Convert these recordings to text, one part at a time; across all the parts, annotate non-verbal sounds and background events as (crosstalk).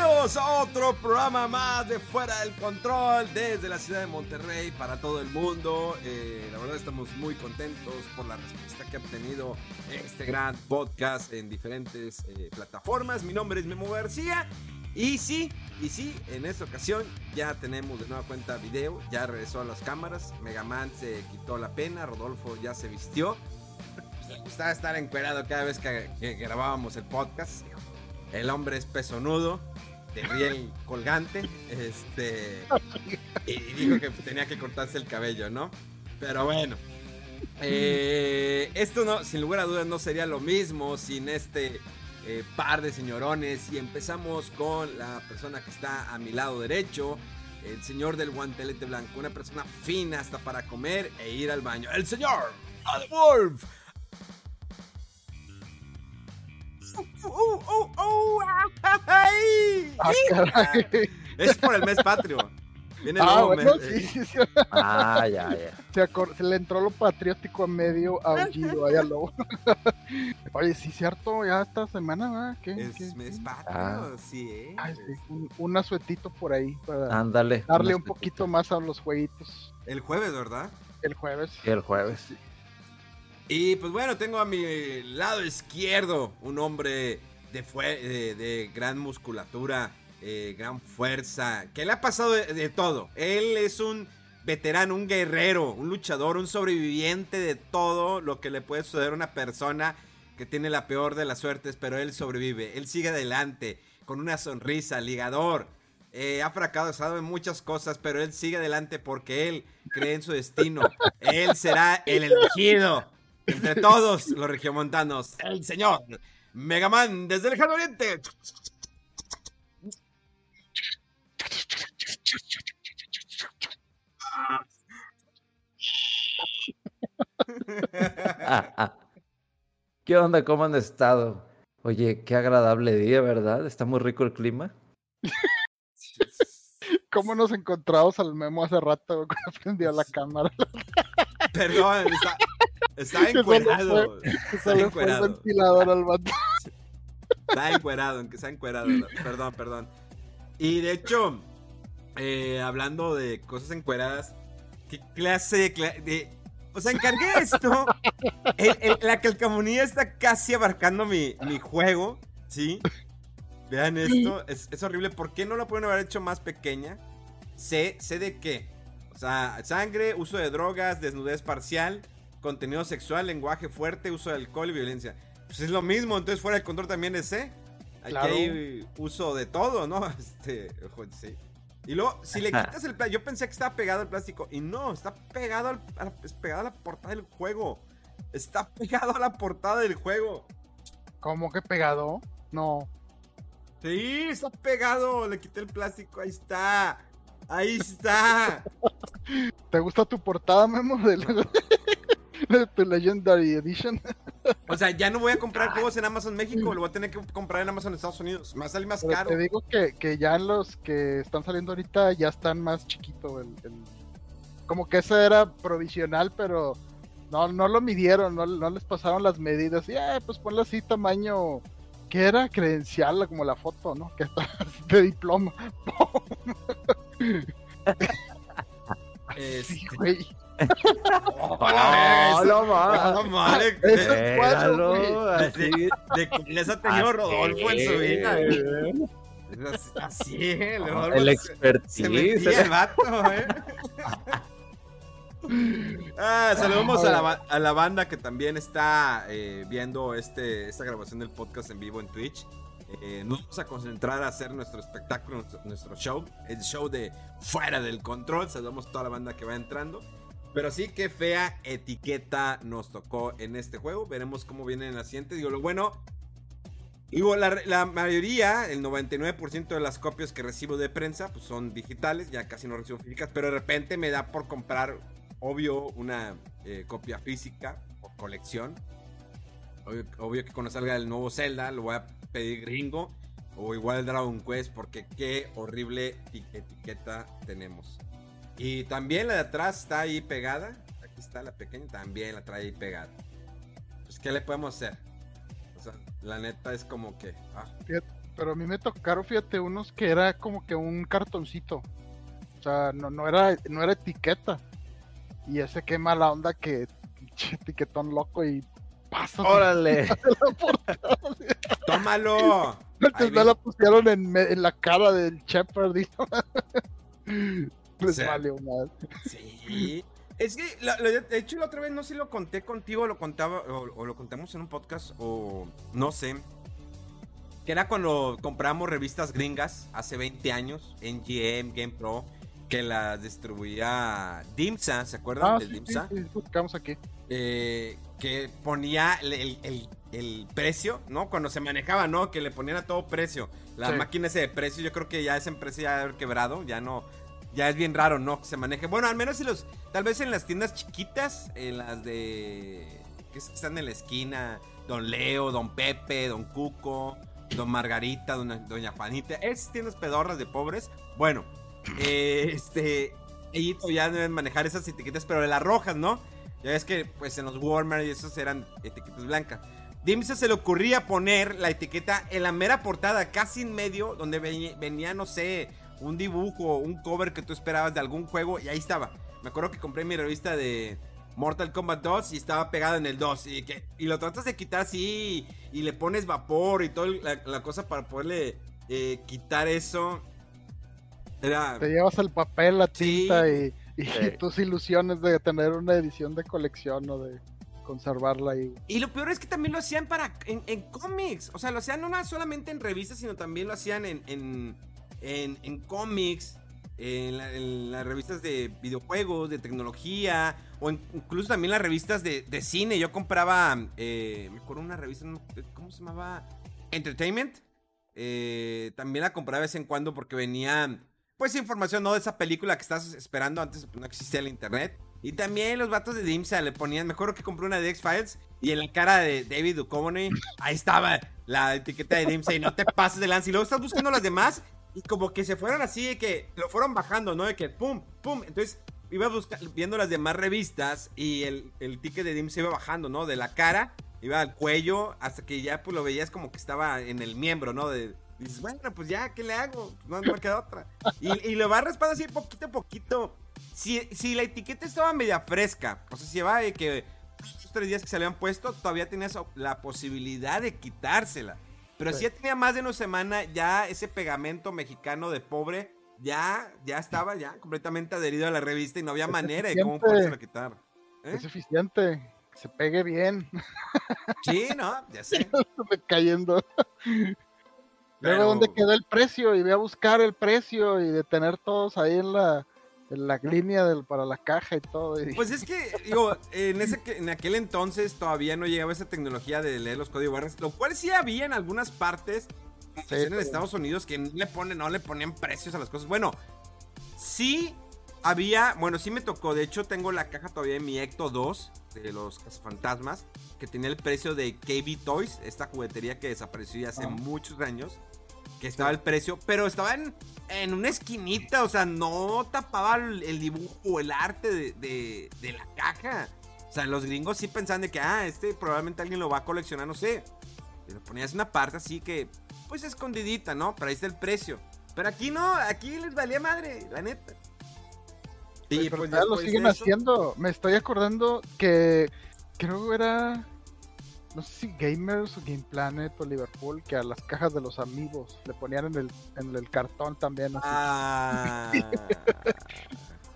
A otro programa más de Fuera del Control desde la ciudad de Monterrey para todo el mundo. Eh, la verdad estamos muy contentos por la respuesta que ha obtenido este gran podcast en diferentes eh, plataformas. Mi nombre es Memo García y sí, y sí, en esta ocasión ya tenemos de nueva cuenta video, ya regresó a las cámaras, Megaman se quitó la pena, Rodolfo ya se vistió. Le gustaba estar encuerado cada vez que, que grabábamos el podcast. El hombre es pesonudo, de riel colgante, este, y dijo que tenía que cortarse el cabello, ¿no? Pero bueno, eh, esto no, sin lugar a dudas no sería lo mismo sin este eh, par de señorones y empezamos con la persona que está a mi lado derecho, el señor del guantelete blanco, una persona fina hasta para comer e ir al baño, el señor Wolf. Uh, uh, uh, ay. Ah, caray. Es por el mes patrio. Viene el Ah, nuevo bueno, mes. sí, sí, sí. Ah, ya, ya. Se, acor- se le entró lo patriótico a medio aullido ahí al lobo. (laughs) Oye, sí, cierto, ya esta semana, ¿verdad? ¿Qué? Es qué- mes qué? patrio, Ah. sí, eh. Ay, sí, un, un asuetito por ahí para Ándale. darle un poquito más a los jueguitos El jueves, ¿verdad? el jueves. El jueves. Y pues bueno, tengo a mi lado izquierdo un hombre de, fue- de, de gran musculatura, eh, gran fuerza, que le ha pasado de, de todo. Él es un veterano, un guerrero, un luchador, un sobreviviente de todo lo que le puede suceder a una persona que tiene la peor de las suertes, pero él sobrevive, él sigue adelante con una sonrisa, ligador. Eh, ha fracasado en muchas cosas, pero él sigue adelante porque él cree en su destino. (laughs) Él será el elegido entre todos los regiomontanos. El señor Megaman desde el lejano oriente. ¿Qué onda? ¿Cómo han estado? Oye, qué agradable día, ¿verdad? Está muy rico el clima. ¿Cómo nos encontramos al memo hace rato cuando prendió la cámara? Perdón, está, solo encuerado. Está fue el encuerado. ventilador al vato. Está encuerado, aunque está encuerado. Perdón, perdón. Y de hecho, eh, hablando de cosas encueradas, ¿qué clase de, cla- de- O sea, encargué esto. El- el- la calcamonía está casi abarcando mi, mi juego, ¿sí? Vean esto, es, es horrible. ¿Por qué no la pueden haber hecho más pequeña? Sé, sé de qué. O sea, sangre, uso de drogas, desnudez parcial, contenido sexual, lenguaje fuerte, uso de alcohol y violencia. Pues es lo mismo, entonces fuera de control también es C. Aquí Claro. hay uso de todo, ¿no? (laughs) Este, ojo, sí. Y luego, si le quitas el plástico, yo pensé que estaba pegado al plástico. Y no, está pegado, al, a la, es pegado a la portada del juego. Está (laughs) pegado a la portada del juego. ¿Cómo que pegado? No. Sí, está pegado. Le quité el plástico. Ahí está. Ahí está. (laughs) ¿Te gusta tu portada, Memo? (laughs) tu Legendary Edition. O sea, ya no voy a comprar juegos en Amazon México. Lo voy a tener que comprar en Amazon Estados Unidos. Me salir más Pero caro. te digo que, que ya los que están saliendo ahorita ya están más chiquito el, el- como que ese era provisional, pero no, no lo midieron, no, no les pasaron las medidas. Y eh, pues ponle así tamaño, que era credencial, como la foto, ¿no? Que está (laughs) de diploma. (laughs) Este, Sí, güey. Hola, ¡Oh, no mames! no mames, Eso de- es cuadro, güey. Pégalo, así. De que les ha tenido Rodolfo en su vida. Así, el Rodolfo El se- Se metía expertise. el vato, eh. Ah, saludamos la, a la banda que también está eh, viendo este, esta grabación del podcast en vivo en Twitch. Eh, nos vamos a concentrar a hacer nuestro espectáculo, nuestro, nuestro show, el show de Fuera del Control. Saludamos a toda la banda que va entrando. Pero sí, qué fea etiqueta nos tocó en este juego. Veremos cómo viene en la siguiente. Digo, lo bueno, Digo, la, la mayoría, el 99% de las copias que recibo de prensa, pues son digitales, ya casi no recibo físicas, pero de repente me da por comprar, obvio, una eh, copia física o colección. Obvio, obvio que cuando salga el nuevo Zelda lo voy a pedir gringo o igual Dragon Quest, porque qué horrible eti- etiqueta tenemos. Y también la de atrás está ahí pegada. Aquí está la pequeña, también la trae ahí pegada. Pues, ¿qué le podemos hacer? O sea, la neta es como que. ah, Pero a mí me tocaron, fíjate, unos que era como que un cartoncito. O sea, no, no, era, no era etiqueta. Y ese qué mala onda que etiquetón loco y pasa. ¡Órale! (laughs) ¡Tómalo! Antes me la pusieron en, en la cara del Shepard. y- (laughs) Les sea, valió mal. Sí. Es que, de hecho, la otra vez no sé si lo conté contigo, lo contaba, o, o lo contamos en un podcast, o no sé. Que era cuando compramos revistas gringas hace 20 años, NGM, Game Pro, que las distribuía Dimsa, ¿se acuerdan Ah, sí, sí, Dimsa? sí, buscamos aquí. eh, que ponía el, el- el- el precio, ¿no? Cuando se manejaba, ¿no? Que le ponían a todo precio. La Sí. máquina ese de precio, yo creo que ya esa empresa ya haber quebrado, ya no. Ya es bien raro, ¿no? Que se maneje. Bueno, al menos en los. Tal vez en las tiendas chiquitas, en las de. que es- que están en la esquina. Don Leo, Don Pepe, Don Cuco, Don Margarita, Doña, Doña Juanita. Esas tiendas pedorras de pobres. Bueno, eh, este. Ahí todavía deben manejar esas etiquetas, pero de las rojas, ¿no? Ya ves que pues en los Walmart y esos eran etiquetas blancas. Dimsa se le ocurría poner la etiqueta en la mera portada, casi en medio, donde venía, no sé, un dibujo, un cover que tú esperabas de algún juego, y ahí estaba. Me acuerdo que compré mi revista de Mortal Kombat 2 y estaba pegada en el 2. Y, que, y lo tratas de quitar así, y le pones vapor y toda la, la cosa para poderle eh, quitar eso. Era... Te llevas el papel, la Sí. tinta y, y Sí. (laughs) tus ilusiones de tener una edición de colección o de conservarla ahí. Y lo peor es que también lo hacían para en, en cómics. O sea, lo hacían no solamente en revistas, sino también lo hacían en, en, en, en cómics, en, la- en las revistas de videojuegos, de tecnología, o incluso también las revistas de, de cine. Yo compraba, eh, me acuerdo una revista, ¿cómo se llamaba? Entertainment. Eh, también la compraba de vez en cuando porque venía, pues, información, ¿no? De esa película que estás esperando. Antes no existía el internet. Y también los vatos de Dimsa le ponían, me acuerdo que compré una de X-Files y en la cara de David Duchovny, ahí estaba la etiqueta de Dimsa y no te pases de lance. Y luego estás buscando las demás y como que se fueron así de que lo fueron bajando, ¿no? De que pum, pum. Entonces iba busca- viendo las demás revistas y el, el ticket de Dimsa iba bajando, ¿no? De la cara, iba al cuello, hasta que ya pues lo veías como que estaba en el miembro, ¿no? De, dices, bueno, pues ya, ¿qué le hago? No me queda otra. Y, lo va raspando así poquito a poquito. Si, si la etiqueta estaba media fresca, o sea, si llevaba de que tres días que se le habían puesto, todavía tenías la posibilidad de quitársela. Pero si ya tenía más de una semana, ya ese pegamento mexicano de pobre, ya, ya estaba ya completamente adherido a la revista y no había manera de cómo podérselo quitar. ¿Eh? Es eficiente, que se pegue bien, (laughs) Sí, no, ya sé. (laughs) cayendo. Pero- ¿dónde quedó el precio? Y voy a buscar el precio y de tener todos ahí en la, la línea del, para la caja y todo. y- Pues es que, digo, en, ese, que- en aquel entonces todavía no llegaba esa tecnología de leer los códigos barras, lo cual sí había en algunas partes en Estados Unidos que le, ponen, no le ponían precios a las cosas. Bueno, sí había, bueno, sí me tocó, de hecho tengo la caja todavía de mi Ecto 2 de los fantasmas que tenía el precio de KB Toys, esta juguetería que desapareció ya hace Ah. muchos años, que estaba el precio, pero estaba en, en una esquinita, o sea, no tapaba el, el dibujo o el arte de, de- de la caja. O sea, los gringos sí pensaban de que, ah, este probablemente alguien lo va a coleccionar, no sé. Pero ponías una parte así que, pues escondidita, ¿no? Pero ahí está el precio. Pero aquí no, aquí les valía madre, la neta. Y pero pues todavía lo siguen haciendo. Me estoy acordando que creo que era. No sé si Gamers o Game Planet o Liverpool, que a las cajas de los amigos le ponían en el, en el cartón también. Así. Ah. (laughs)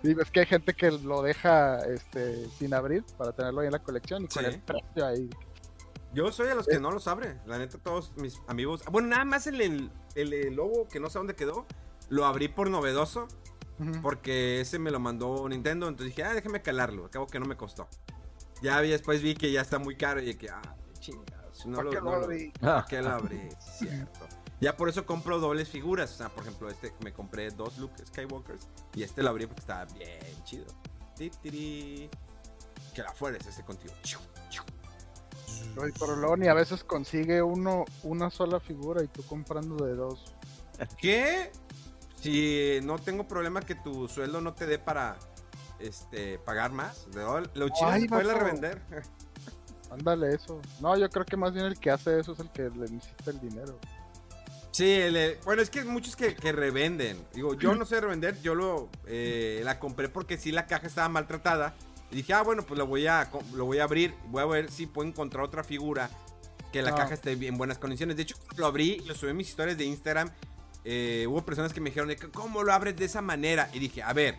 Sí, ves que hay gente que lo deja este, sin abrir para tenerlo ahí en la colección y con el precio ahí. Yo soy de los que no los abre. La neta, todos mis amigos. Bueno, nada más el, el, el- logo que no sé dónde quedó. Lo abrí por novedoso. Porque ese me lo mandó Nintendo. Entonces dije, ah, déjame calarlo. Acabo que no me costó. Ya después vi que ya está muy caro. Y que, ah, chingados. No ¿Para lo, qué lo no lo- abrí? ¿Para qué lo abrí? Cierto. Ya por eso compro dobles figuras. O sea, por ejemplo, este me compré dos Luke Skywalkers. Y este lo abrí porque estaba bien chido. Ti, tiri. Que la fueres ese contigo. Luego ni a veces consigue uno una sola figura y tú comprando de dos. ¿Qué? Si no tengo problema que tu sueldo no te dé para este pagar más, lo chido Ay, es poderla revender. Ándale, eso. No, yo creo que más bien el que hace eso es el que le necesita el dinero. Sí, bueno, es que hay muchos que, que revenden. Digo, yo no sé revender, yo lo eh, la compré porque sí la caja estaba maltratada. Y dije, ah, bueno, pues lo voy a, lo voy a abrir. Voy a ver si puedo encontrar otra figura que la Ah. caja esté en buenas condiciones. De hecho, cuando lo abrí, lo subí en mis historias de Instagram. eh, hubo personas que me dijeron, ¿cómo lo abres de esa manera? Y dije, a ver,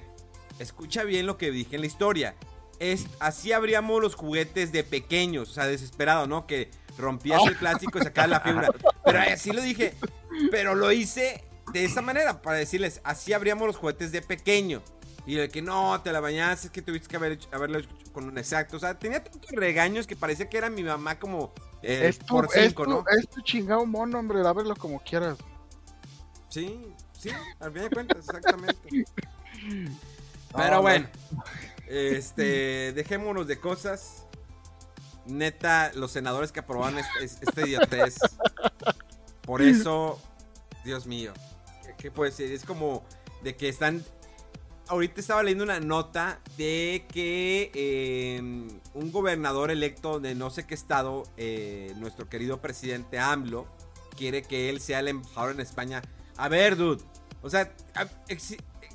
escucha bien lo que dije en la historia. Es, así abríamos los juguetes de pequeños, o sea, desesperado, ¿no? Que rompías el plástico y sacabas la figura. Pero así lo dije. Pero lo hice de esa manera, para decirles, así abríamos los juguetes de pequeño. Y de que no, te la bañaste, es que tuviste que haber hecho- haberlo hecho con un exacto. O sea, tenía tantos regaños que parecía que era mi mamá como eh, es, tu, por es, cinco, tu, ¿no? es tu chingado mono, hombre. Ábrelo como quieras. Sí, sí, al fin de cuentas, exactamente. (laughs) Pero no. bueno, este, dejémonos de cosas. Neta, los senadores que aprobaron este, es- este idiotez. Por eso, Dios mío, ¿qué, qué puedo decir? Es como de que están. Ahorita estaba leyendo una nota de que eh, un gobernador electo de no sé qué estado, eh, nuestro querido presidente AMLO, quiere que él sea el embajador en España. A ver, dude. O sea,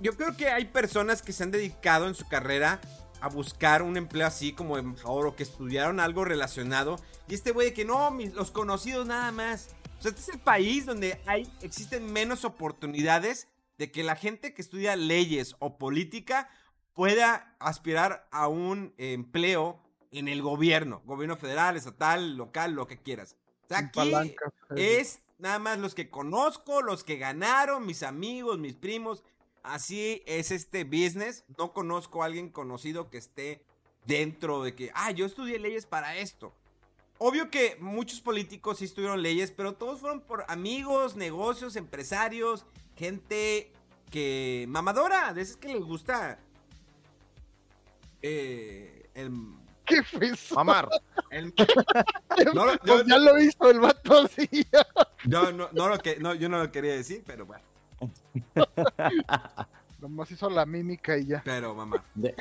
yo creo que hay personas que se han dedicado en su carrera a buscar un empleo así como embajador o que estudiaron algo relacionado. Y este güey de que no, mis- los conocidos nada más. O sea, este es el país donde hay, existen menos oportunidades de que la gente que estudia leyes o política pueda aspirar a un empleo en el gobierno, gobierno federal, estatal, local, lo que quieras. O sea, aquí palanca, es nada más los que conozco, los que ganaron, mis amigos, mis primos. Así es este business. No conozco a alguien conocido que esté dentro de que, ah, yo estudié leyes para esto. Obvio que muchos políticos sí estudiaron leyes, pero todos fueron por amigos, negocios, empresarios, gente que mamadora, de esas que les gusta eh, el, ¿Qué fue eso? Mamar. el- (laughs) no, lo- Pues yo, ya lo hizo el vato así. yo no, no lo que, no, yo no lo quería decir, pero bueno, Nomás hizo la mímica y ya. pero mamá. De-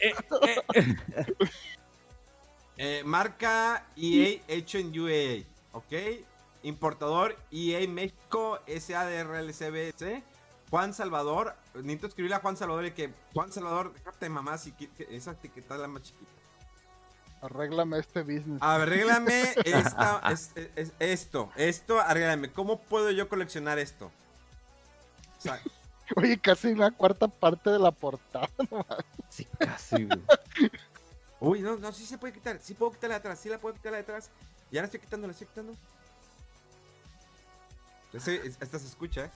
Eh, marca EA hecho en UAA, ¿ok? Importador EA México SADRLCBC. Juan Salvador, necesito escribirle a Juan Salvador y que Juan Salvador, déjate mamá si esa etiqueta es la más chiquita. Arréglame este business. Arréglame (laughs) esta, es- es- es- esto, esto, arréglame. ¿Cómo puedo yo coleccionar esto? O sea, Oye, casi la cuarta parte de la portada. (laughs) Sí, casi, güey. uy, no, no, sí se puede quitar, sí puedo quitarla de atrás, sí la puedo quitar de atrás. Ya la estoy quitando, la estoy quitando. Ese- es- esta se escucha, ¿eh?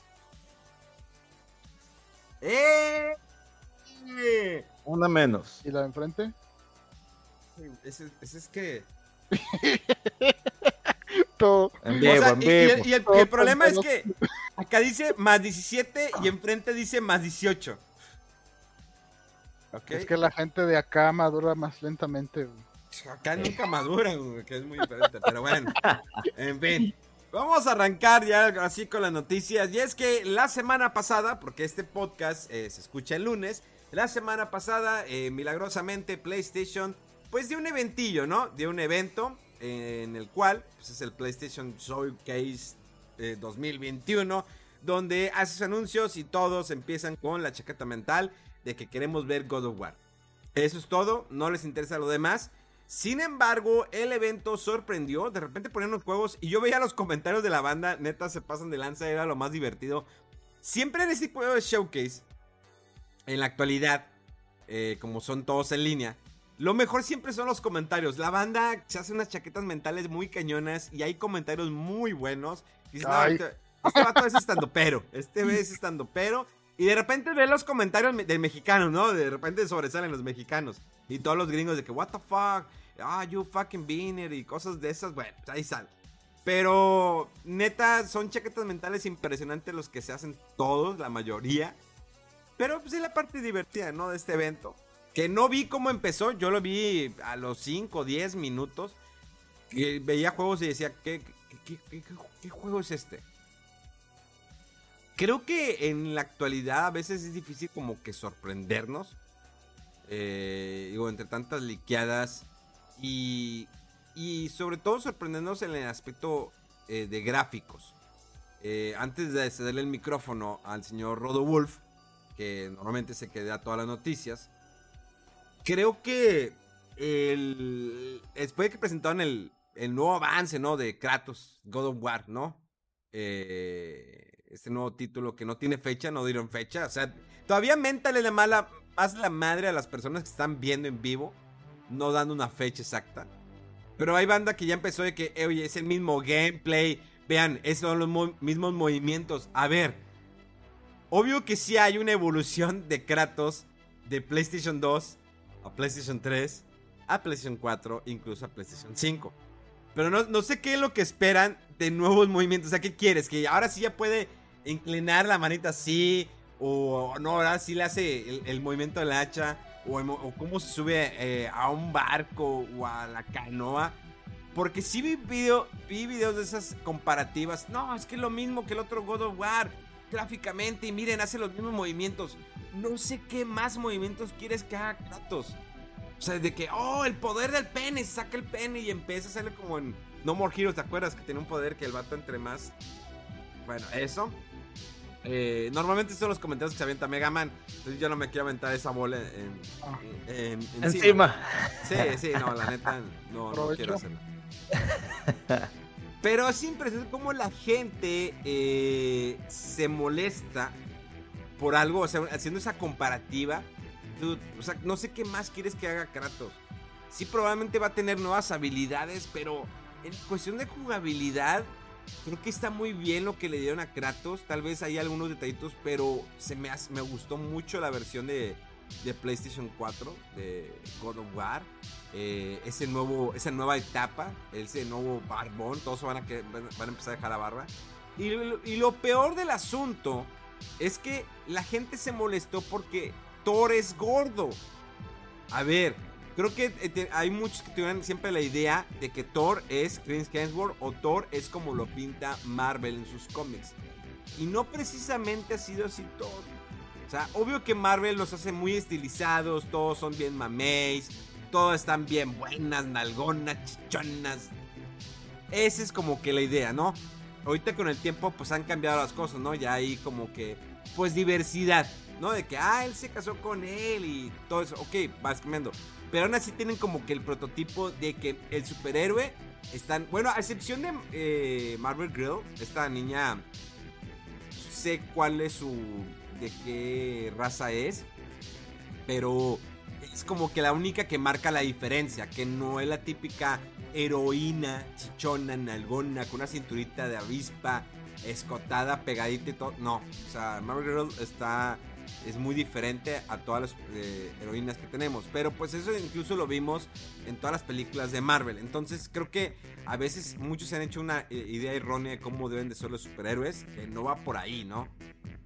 ¡Eh! ¡Eh! Una menos. ¿Y la de enfrente? Ese, ese es que. (laughs) Todo. En O vivo, sea, en y, y el, vivo. y el- y el problema es que acá dice más 17 y enfrente dice más 18. ¿Ok? Es que la gente de acá madura más lentamente. güey. Acá nunca maduran, güey, que es muy diferente. Pero bueno, en fin. Vamos a arrancar ya así con las noticias. Y es que la semana pasada, porque este podcast eh, se escucha el lunes, la semana pasada, eh, milagrosamente, PlayStation, pues dio un eventillo, ¿no? Dio un evento en el cual, pues es el PlayStation Showcase eh, 2021, donde hace sus anuncios y todos empiezan con la chaqueta mental de que queremos ver God of War. Eso es todo, no les interesa lo demás. Sin embargo, el evento sorprendió. De repente ponían los juegos y yo veía los comentarios de la banda. Neta, se pasan de lanza, era lo más divertido. Siempre en este tipo de showcase, en la actualidad, eh, como son todos en línea. Lo mejor siempre son los comentarios. La banda se hace unas chaquetas mentales muy cañonas y hay comentarios muy buenos. Y dices, no, este, este vato es estando pero. Este es estando pero. Y de repente ve los comentarios me- del mexicano, ¿no? De repente sobresalen los mexicanos. Y todos los gringos de que, what the fuck, ah, you fucking beaner y cosas de esas, bueno, pues ahí sale. Pero, neta, son chaquetas mentales impresionantes los que se hacen todos, la mayoría. Pero, pues es la parte divertida, ¿no? De este evento. Que no vi cómo empezó, yo lo vi a los 5 o 10 minutos. Veía juegos y decía, ¿qué, qué, qué- qué- qué juego es este? Creo que en la actualidad a veces es difícil como que sorprendernos. Eh, digo, entre tantas liqueadas. Y, y sobre todo sorprendernos en el aspecto eh, de gráficos. Eh, antes de cederle el micrófono al señor Rodo Wolf, que normalmente se queda todas las noticias, creo que después de que presentaron el, nuevo avance, ¿no? De Kratos, God of War, ¿no? Eh, este nuevo título que no tiene fecha, no dieron fecha. O sea, todavía mentale la mala, más la madre a las personas que están viendo en vivo, no dando una fecha exacta. Pero hay banda que ya empezó de que, eh, oye, es el mismo gameplay. Vean, esos son los mo- mismos movimientos. A ver, obvio que sí hay una evolución de Kratos de PlayStation 2 a PlayStation 3, a PlayStation 4, incluso a PlayStation 5. Pero no, no sé qué es lo que esperan de nuevos movimientos. O sea, ¿qué quieres? Que ahora sí ya puede inclinar la manita así. O no, ahora sí le hace el, el movimiento del hacha. O, o cómo se sube eh, a un barco o a la canoa. Porque sí vi, video, vi videos de esas comparativas. No, es que es lo mismo que el otro God of War. Gráficamente, y miren, hace los mismos movimientos. No sé qué más movimientos quieres que haga Kratos. O sea, de que, oh, el poder del pene, saca el pene y empieza a hacerle como en No More Heroes, ¿te acuerdas? Que tiene un poder que el vato entre más. Bueno, eso. Eh, normalmente son los comentarios que se avienta Mega Man. Entonces yo no me quiero aventar esa bola en, Ah. en- en- Encima. Sí, sí, no, la neta, no, no quiero hacerlo. Pero es impresionante cómo la gente eh, se molesta por algo, o sea, haciendo esa comparativa. O sea, no sé qué más quieres que haga Kratos. Sí, probablemente va a tener nuevas habilidades, pero en cuestión de jugabilidad, creo que está muy bien lo que le dieron a Kratos. Tal vez hay algunos detallitos, pero se me, me gustó mucho la versión de, de PlayStation 4 de God of War. Eh, ese nuevo, esa nueva etapa, ese nuevo barbón, todos van a, van, a empezar a dejar la barba. Y, y lo peor del asunto es que la gente se molestó porque Thor es gordo. A ver, creo que eh, hay muchos que tienen siempre la idea de que Thor es Chris Hemsworth o Thor es como lo pinta Marvel en sus cómics. Y no precisamente ha sido así Thor. O sea, obvio que Marvel los hace muy estilizados, todos son bien mameis, todas están bien buenas, nalgonas, chichonas. Esa es como que la idea, ¿no? Ahorita con el tiempo pues han cambiado las cosas, ¿no? Ya hay como que pues diversidad, ¿no? De que, ah, él se casó con él y todo eso, ok, vas cambiando. Pero aún así tienen como que el prototipo de que el superhéroe están, bueno, a excepción de eh, Marvel Grill, esta niña, sé cuál es su, de qué raza es, pero es como que la única que marca la diferencia, que no es la típica heroína, chichona, nalgona, con una cinturita de avispa, escotada, pegadita y todo. No, o sea, Marvel Girl está, es muy diferente a todas las eh, heroínas que tenemos. Pero pues eso incluso lo vimos en todas las películas de Marvel. Entonces creo que a veces muchos se han hecho una eh, idea errónea de cómo deben de ser los superhéroes, que no va por ahí, ¿no?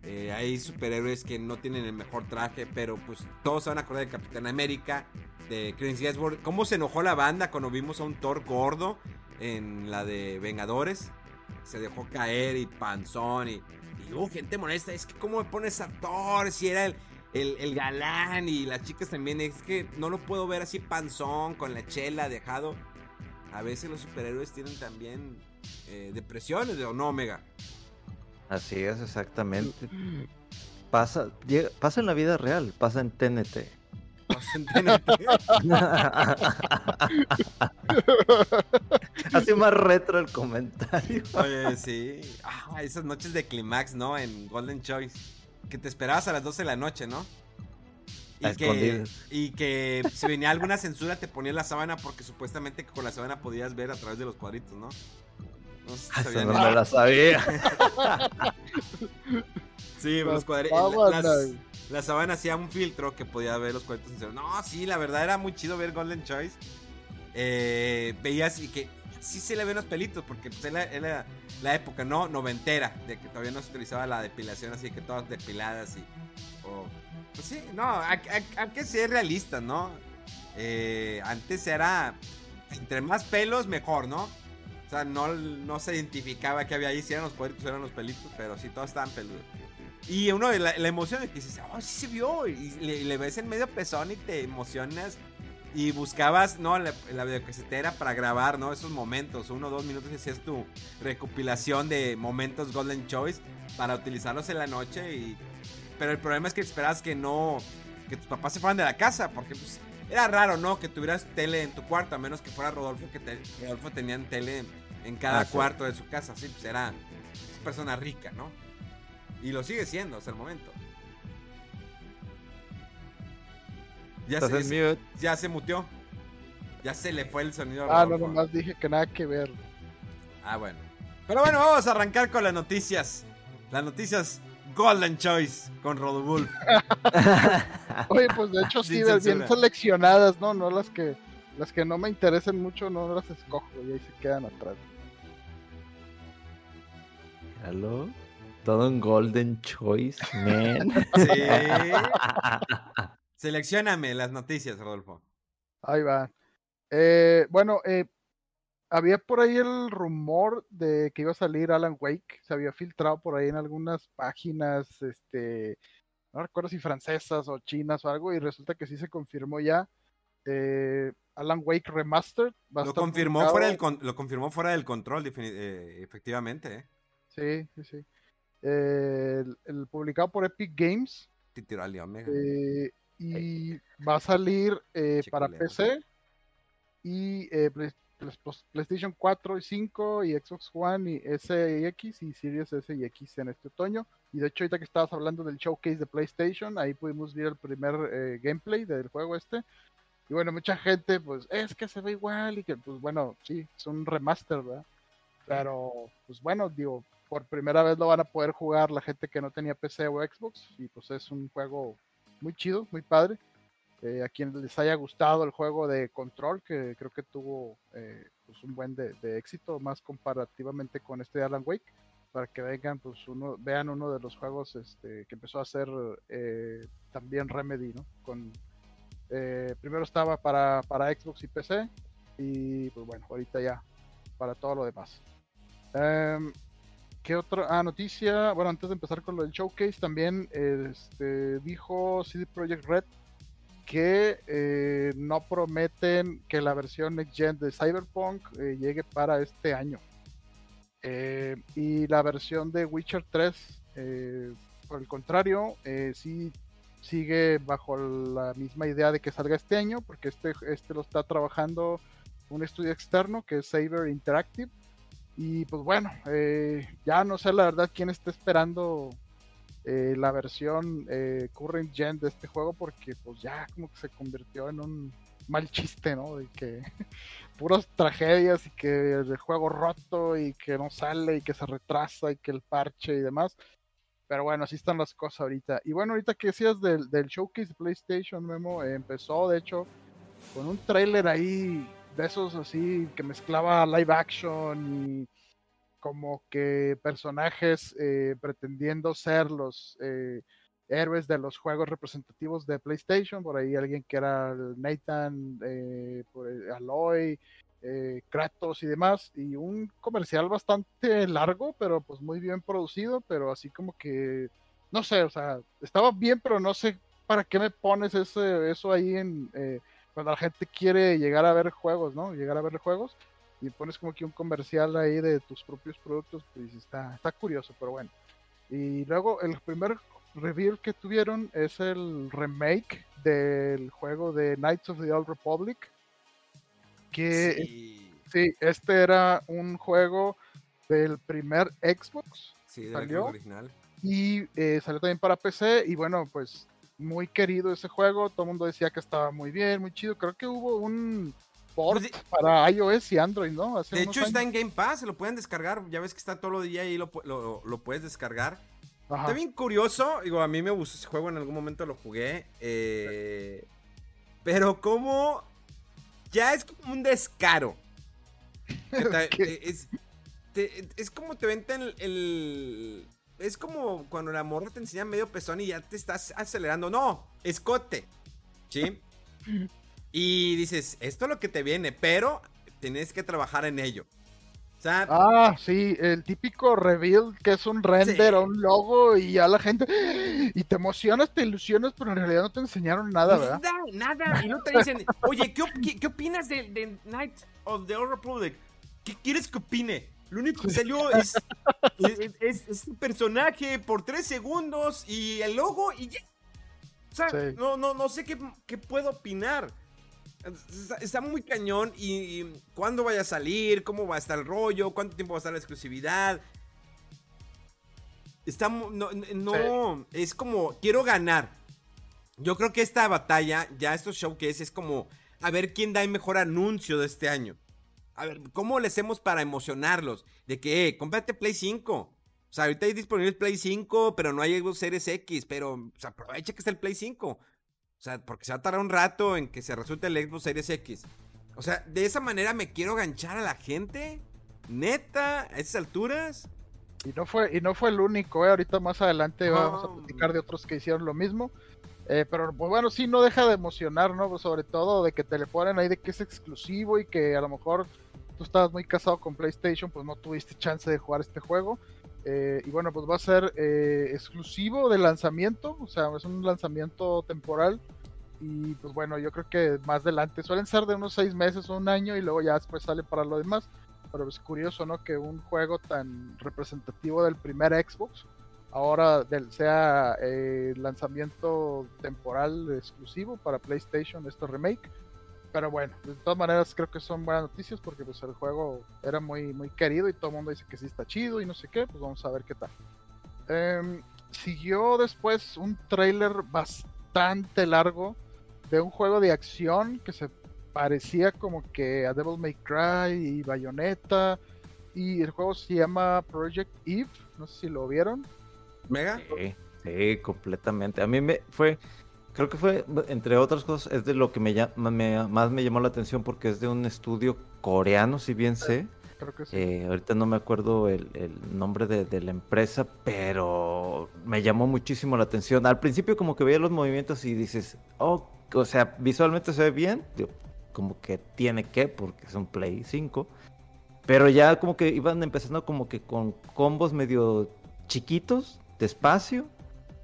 Eh, hay superhéroes que no tienen el mejor traje, pero pues todos se van a acordar de Capitán América, de Chris Hemsworth. ¿Cómo se enojó la banda cuando vimos a un Thor gordo en la de Vengadores? Se dejó caer y panzón y, y hubo gente molesta. Es que cómo me pones a Thor si era el, el, el galán y las chicas también. Es que no lo puedo ver así panzón con la chela dejado. A veces los superhéroes tienen también eh, depresiones, ¿o no, Omega? Así es, exactamente. Pasa, llega- pasa en la vida real, pasa en TNT. Así más retro el comentario. Oye, sí. Ah, esas noches de climax, ¿no? En Golden Choice. Que te esperabas a las 12 de la noche, ¿no? Y que, y que si venía alguna censura te ponía la sábana porque supuestamente con la sábana podías ver a través de los cuadritos, ¿no? No sé si sabían no me la sabía. sí, los cuadritos. La, sábana hacía un filtro que podía ver los cuadritos. No, sí, la verdad era muy chido ver Golden Choice. Eh, veías y que sí se le ven los pelitos, porque pues, era, la época, ¿no? Noventera, de que todavía no se utilizaba la depilación así, que todas depiladas y... pues sí, no, hay, que ser realistas, ¿no? Eh, antes era, entre más pelos, mejor, ¿no? O sea, no, no se identificaba que había ahí, si eran los eran los pelitos, pero sí, todos estaban peludos. Y uno, la, la emoción de que dices, oh, sí se vio, y le, le ves en medio pezón y te emocionas y buscabas, ¿no? La, la videocasetera para grabar, ¿no? Esos momentos, uno o dos minutos, y hacías tu recopilación de momentos Golden Choice para utilizarlos en la noche. Y... Pero el problema es que esperabas que no, que tus papás se fueran de la casa, porque pues era raro, ¿no? Que tuvieras tele en tu cuarto, a menos que fuera Rodolfo, que Rodolfo tenían tele en cada ah, cuarto de su casa, sí, pues era persona rica, ¿no? Y lo sigue siendo hasta el momento. Ya se, ya se muteó. Ya se le fue el sonido. A ah, no, nomás dije que nada que ver. Ah, bueno. Pero bueno, vamos a arrancar con las noticias. Las noticias Golden Choice con Rodolfo. (laughs) Oye, pues de hecho sí, bien seleccionadas, ¿no? No las que las que no me interesen mucho, no las escojo y ahí se quedan atrás. ¿Aló? Todo en Golden Choice, (laughs) man. Sí. (laughs) Seleccioname las noticias, Rodolfo. Ahí va. Eh, bueno, eh, había por ahí el rumor de que iba a salir Alan Wake. Se había filtrado por ahí en algunas páginas, este, no recuerdo si francesas o chinas o algo, y resulta que sí se confirmó ya. Eh, Alan Wake Remastered. lo, confirmó fuera del lo confirmó fuera del control, efectivamente. Sí, sí, sí. El, publicado por Epic Games y va a salir eh, para PC y eh, PlayStation 4 y 5 y Xbox One y S y X y Series S y X en este otoño. Y de hecho ahorita que estabas hablando del showcase de PlayStation, ahí pudimos ver el primer eh, gameplay del juego este. Y bueno, mucha gente pues es que se ve igual y que pues bueno, sí, es un remaster, ¿verdad? Pero pues bueno, digo, por primera vez lo van a poder jugar la gente que no tenía PC o Xbox y pues es un juego muy chido, muy padre. Eh, a quienes les haya gustado el juego de Control, que creo que tuvo eh, pues un buen de, éxito, más comparativamente con este Alan Wake, para que vengan, pues uno, vean uno de los juegos este, que empezó a hacer eh, también Remedy, ¿no? Con, primero estaba para, para Xbox y PC, y pues bueno, ahorita ya para todo lo demás. Em, ¿Qué otra ah, noticia? Bueno, antes de empezar con lo del showcase, también este, dijo CD Projekt Red que eh, no prometen que la versión Next Gen de Cyberpunk eh, llegue para este año. Eh, y la versión de Witcher 3, por el contrario, sí sigue bajo la misma idea de que salga este año, porque este, este lo está trabajando un estudio externo que es Saber Interactive y pues bueno, eh, ya no sé la verdad quién está esperando eh, la versión eh, current gen de este juego porque pues ya como que se convirtió en un mal chiste, ¿no? De que (laughs) puras tragedias y que el juego roto y que no sale y que se retrasa y que el parche y demás. Pero bueno, así están las cosas ahorita. Y bueno, ahorita que decías del, del showcase de PlayStation, Memo, empezó de hecho con un trailer ahí de esos así que mezclaba live action y como que personajes eh, pretendiendo ser los eh, héroes de los juegos representativos de PlayStation, por ahí alguien que era Nathan, eh, Aloy, Kratos y demás, y un comercial bastante largo, pero pues muy bien producido, pero así como que, no sé, o sea, estaba bien, pero no sé para qué me pones ese, eso ahí en cuando la gente quiere llegar a ver juegos, ¿no? Llegar a ver juegos y pones como que un comercial ahí de tus propios productos, pues está, está curioso, pero bueno. Y luego el primer review que tuvieron es el remake del juego de Knights of the Old Republic. Que sí, este era un juego del primer Xbox. Sí, del original. Y eh, salió también para PC. Y bueno, pues muy querido ese juego, todo el mundo decía que estaba muy bien, muy chido. Creo que hubo un port Pues para iOS y Android, ¿no? Hace De hecho, está en Game Pass, se lo pueden descargar. Ya ves que está todo el día ahí, lo, lo, lo puedes descargar. Ajá. Está bien curioso. Digo, a mí me gustó ese juego, en algún momento lo jugué. eh, pero como ya es como un descaro. (laughs) Es, te- es como te venden el, el- Es como cuando la morra te enseña medio pezón y ya te estás acelerando. No, escote. ¿Sí? (laughs) Y dices, esto es lo que te viene, pero tienes que trabajar en ello. O sea, Ah, sí, el típico reveal que es un render Sí. o un logo y ya la gente y te emocionas, te ilusionas, pero en realidad no te enseñaron nada, ¿verdad? Nada, nada. Y no te dicen, oye, ¿qué, op- qué- qué opinas de, de Knight of the Old Republic? ¿Qué quieres que opine? Lo único que salió es, es, es- es un personaje por tres segundos y el logo y ya. O sea, Sí. no, no, no sé qué, qué puedo opinar. Está, está muy cañón y, y cuándo vaya a salir, cómo va a estar el rollo, cuánto tiempo va a estar la exclusividad. Está no, no es como quiero ganar. Yo creo que esta batalla, ya estos showcase es como a ver quién da el mejor anuncio de este año. A ver, ¿cómo le hacemos para emocionarlos? De que, eh, cómprate Play 5. O sea, ahorita hay disponible el Play 5, pero no hay Xbox Series X, pero o sea, aprovecha que está el Play 5. O sea, porque se va a tardar un rato en que se resulte el Xbox Series X. O sea, de esa manera me quiero ganchar a la gente. Neta, a esas alturas. Y no fue, y no fue el único, ¿eh? ahorita más adelante vamos a platicar de otros que hicieron lo mismo. Eh, pero pues bueno, sí, no deja de emocionar, ¿no? Pues, sobre todo de que te le ponen ahí de que es exclusivo y que a lo mejor tú estabas muy casado con PlayStation, pues no tuviste chance de jugar este juego. Eh, y bueno, pues va a ser eh, exclusivo de lanzamiento, o sea, es un lanzamiento temporal. Y pues bueno, yo creo que más adelante suelen ser de unos seis meses o un año y luego ya después sale para lo demás. Pero es curioso, ¿no? Que un juego tan representativo del primer Xbox ahora del, sea eh, lanzamiento temporal exclusivo para PlayStation, este remake. Pero bueno, de todas maneras creo que son buenas noticias porque pues el juego era muy, muy querido y todo el mundo dice que sí está chido y no sé qué, pues vamos a ver qué tal. Em, siguió después un trailer bastante largo de un juego de acción que se parecía como que a Devil May Cry y Bayonetta y el juego se llama Project Eve, no sé si lo vieron. Mega. Sí, sí, completamente. A mí me fue, creo que fue, entre otras cosas, es de lo que me, me- más me llamó la atención porque es de un estudio coreano, si bien sé. Creo que sí. Eh, ahorita no me acuerdo el, el nombre de, de la empresa, pero me llamó muchísimo la atención. Al principio como que veía los movimientos y dices, oh, o sea, visualmente se ve bien, como que tiene que, porque es un Play 5. Pero ya como que iban empezando como que con combos medio chiquitos, despacio.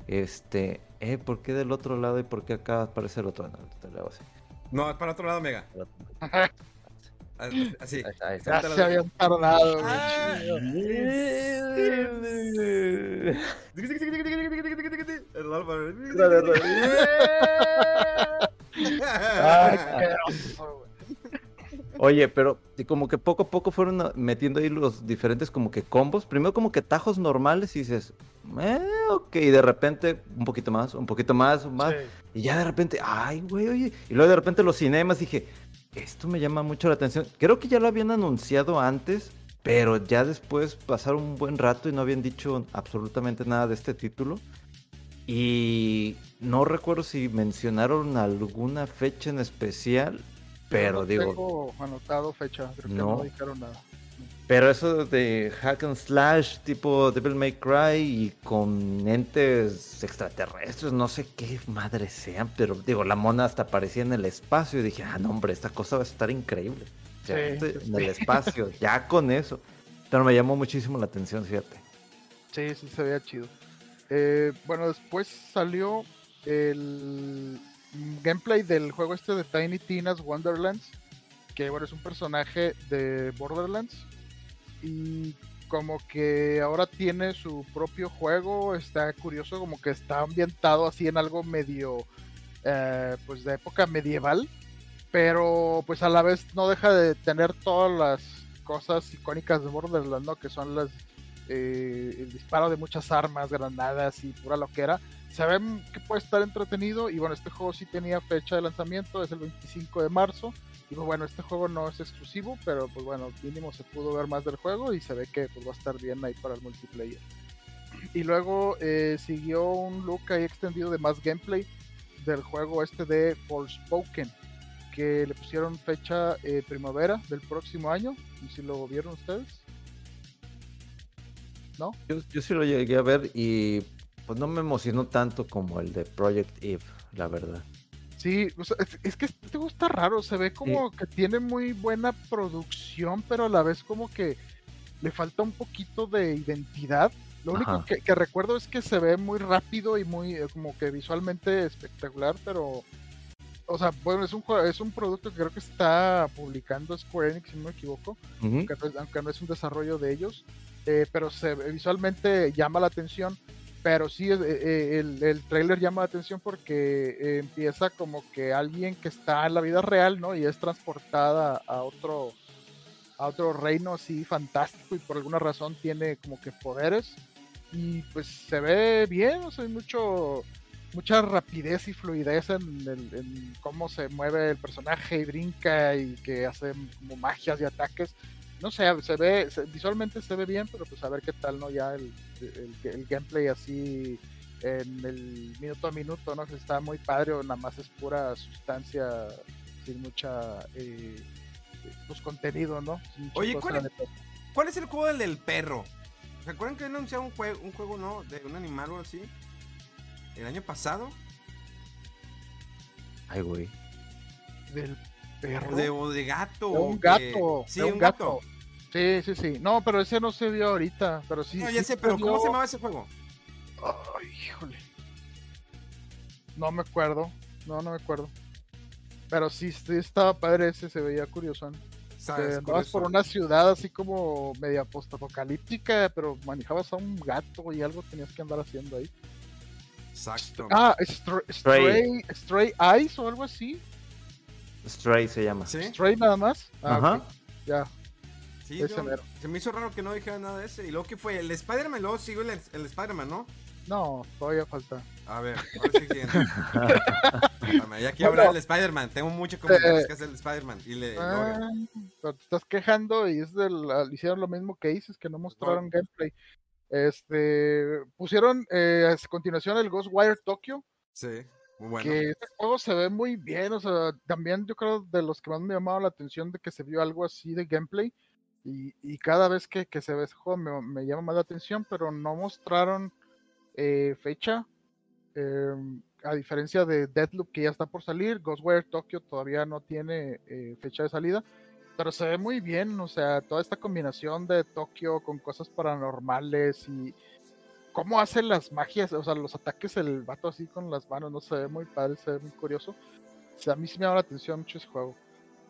Este, eh, ¿por qué del otro lado y por qué acá aparece el otro? No, te lo hago así. No, es para otro lado, Mega. (laughs) Así. Ahí está, ahí ya está. se habían tardado. güey, Ah. Ay, qué. Oye, pero y como que poco a poco fueron metiendo ahí los diferentes como que combos. Primero como que tajos normales y dices, eh, ok, y de repente un poquito más, un poquito más, más. Sí. Y ya de repente, ay, güey, oye. Y luego de repente los cinemas dije, esto me llama mucho la atención. Creo que ya lo habían anunciado antes, pero ya después pasaron un buen rato y no habían dicho absolutamente nada de este título. Y no recuerdo si mencionaron alguna fecha en especial, pero no digo, Tengo anotado fecha, creo que No. no dijeron nada. pero eso de hack and slash tipo Devil May Cry y con entes extraterrestres, no sé qué madre sean, pero digo, la mona hasta aparecía en el espacio y dije, ah, no, hombre, esta cosa va a estar increíble. O sea, Sí, este- sí, en el espacio, ya con eso. Pero me llamó muchísimo la atención, fíjate. Sí, sí se veía chido. Eh, bueno, después salió el gameplay del juego este de Tiny Tina's Wonderlands, que bueno, es un personaje de Borderlands y como que ahora tiene su propio juego, está curioso, como que está ambientado así en algo medio, eh, pues de época medieval, pero pues a la vez no deja de tener todas las cosas icónicas de Borderlands, ¿no? Que son las eh, el disparo de muchas armas, granadas y pura loquera. Ve que puede estar entretenido y bueno, este juego sí tenía fecha de lanzamiento, es el 25 de marzo. Y pues, bueno, este juego no es exclusivo, pero pues bueno, mínimo se pudo ver más del juego y se ve que pues, va a estar bien ahí para el multiplayer. Y luego eh, siguió un look ahí extendido de más gameplay del juego este de Forspoken, que le pusieron fecha eh, primavera del próximo año. ¿Y si lo vieron ustedes? ¿No? Yo, yo sí lo llegué a ver y pues no me emocionó tanto como el de Project Eve, la verdad. Sí, o sea, es, es, que este juego está raro, se ve como sí. que tiene muy buena producción, pero a la vez como que le falta un poquito de identidad. Lo único que, que, recuerdo es que se ve muy rápido y muy eh, como que visualmente espectacular, pero o sea, bueno, es un es un producto que creo que está publicando Square Enix, si no me equivoco, uh -huh. aunque, no es, aunque, no es, un desarrollo de ellos, eh, pero se, visualmente llama la atención. Pero sí, eh, el, el trailer llama la atención porque eh, empieza como que alguien que está en la vida real, ¿no? Y es transportada a otro, a otro reino así fantástico y por alguna razón tiene como que poderes. Y pues se ve bien, o sea, hay mucho, mucha rapidez y fluidez en, el, en, cómo se mueve el personaje y brinca y que hace como magias y ataques. No sé, se ve, se, visualmente se ve bien, pero pues a ver qué tal, ¿no? Ya el, el, el gameplay así en el minuto a minuto, ¿no? Que está muy padre o nada más es pura sustancia sin mucha, eh, pues contenido, ¿no? Oye, ¿cuál es, ¿cuál es, el juego del, del perro? ¿Se acuerdan que anunciaron un juego, un juego, no? De un animal o así. ¿El año pasado? Ay, güey. Del perro. De, o de gato. De un gato. Que... Sí, de un, un gato. gato. Sí, sí, sí. No, pero ese no se vio ahorita. Pero sí. No, ya sí sé, pero ¿cómo se llamaba ese juego? Ay, híjole. No me acuerdo. No, no me acuerdo. Pero sí, sí estaba padre ese, se veía curioso. ¿Sabes? Andabas por una ciudad así como media postapocalíptica, pero manejabas a un gato y algo tenías que andar haciendo ahí. Exacto. Ah, Stray, Stray, Stray Eyes o algo así. Stray se llama. ¿Sí? Stray nada más. Ah, Ajá. Okay. Ya. Sí, yo, se me hizo raro que no dijera nada de ese. Y luego que fue el Spider-Man, luego sigue el, el Spider-Man, ¿no? No, todavía falta. A ver, ahora sí Ya quiero hablar del Spider-Man. Tengo mucho comentarios eh, que hacer el Spider-man. Y le. Ah, pero te estás quejando y es del, hicieron lo mismo que dices, que no mostraron gameplay. Este pusieron eh, a continuación el Ghostwire Tokyo. Sí, muy bueno. Que este juego se ve muy bien. O sea, también yo creo de los que más me llamaba la atención de que se vio algo así de gameplay. Y, y cada vez que, que, se ve ese juego me, me, llama más la atención, pero no mostraron eh, fecha. Eh, a diferencia de Deadloop que ya está por salir, Ghostwire Tokyo todavía no tiene eh, fecha de salida. Pero se ve muy bien, o sea, toda esta combinación de Tokio con cosas paranormales y cómo hace las magias, o sea, los ataques el vato así con las manos, no se ve muy padre, se ve muy curioso. O sea, a mí sí me llama la atención mucho ese juego.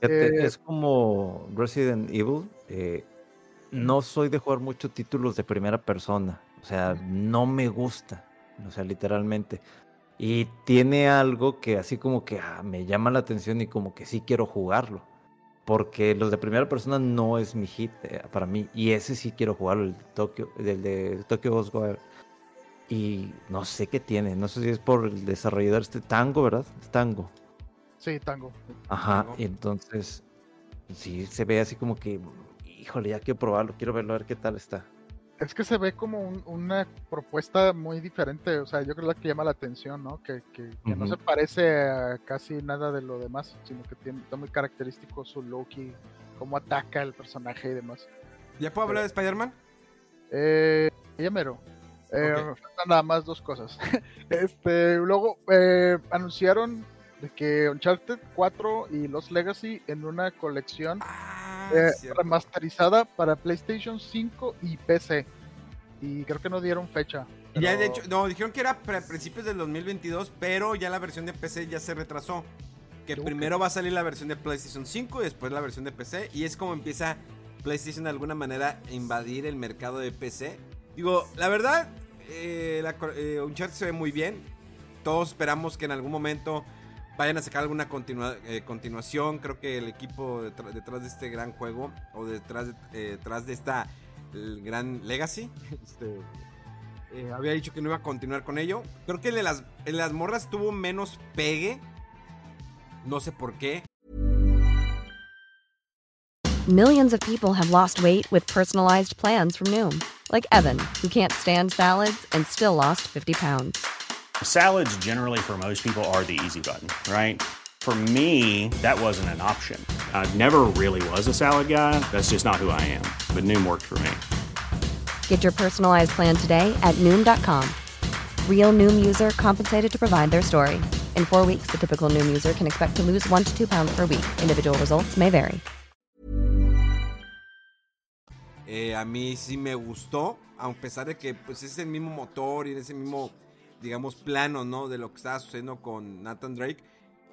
Eh, es como Resident Evil. Eh, no soy de jugar muchos títulos de primera persona. O sea, no me gusta. O sea, literalmente. Y tiene algo que así como que ah, me llama la atención y como que sí quiero jugarlo. Porque los de primera persona no es mi hit eh, para mí. Y ese sí quiero jugarlo, el de Tokyo, el de Tokyo Ghostwire. Y no sé qué tiene. No sé si es por el desarrollador este Tango, ¿verdad? Tango. Sí, tango. Ajá, tango. y entonces sí se ve así como que, híjole, ya quiero probarlo, quiero verlo, a ver qué tal está. Es que se ve como un, una propuesta muy diferente, o sea, yo creo que llama la atención, ¿no? Que, que, que uh -huh. no se parece a casi nada de lo demás, sino que tiene, está muy característico su look y cómo ataca el personaje y demás. ¿Ya puedo hablar de Spider-Man? Eh, ya mero. Eh, okay. nada más dos cosas. (laughs) este, luego eh, anunciaron de que Uncharted 4 y Los Legacy en una colección ah, eh, remasterizada para PlayStation 5 y PC. Y creo que no dieron fecha. Pero... Ya de hecho, no, dijeron que era a principios del 2022, pero ya la versión de PC ya se retrasó. Que primero va a salir la versión de PlayStation 5 y después la versión de PC. Y es como empieza PlayStation de alguna manera a invadir el mercado de PC. Digo, la verdad, eh, la, eh, Uncharted se ve muy bien. Todos esperamos que en algún momento vayan a sacar alguna continua, eh, continuación. Creo que el equipo detrás, detrás, de este gran juego o detrás de, eh, detrás de esta el gran Legacy. (laughs) Este, eh, había dicho que no iba a continuar con ello. Creo que el de las, el de las morras tuvo menos pegue. No sé por qué. Millions of people have lost weight with personalized plans from Noom, like Evan, who can't stand salads and still lost 50 pounds. Salads, generally, for most people, are the easy button, right? For me, that wasn't an option. I never really was a salad guy. That's just not who I am. But Noom worked for me. Get your personalized plan today at Noom.com. Real Noom user compensated to provide their story. In four weeks, the typical Noom user can expect to lose one to two pounds per week. Individual results may vary. Eh, a mí sí me gustó, a pesar de que pues es el mismo motor y ese mismo, digamos, plano, ¿no? De lo que estaba sucediendo con Nathan Drake.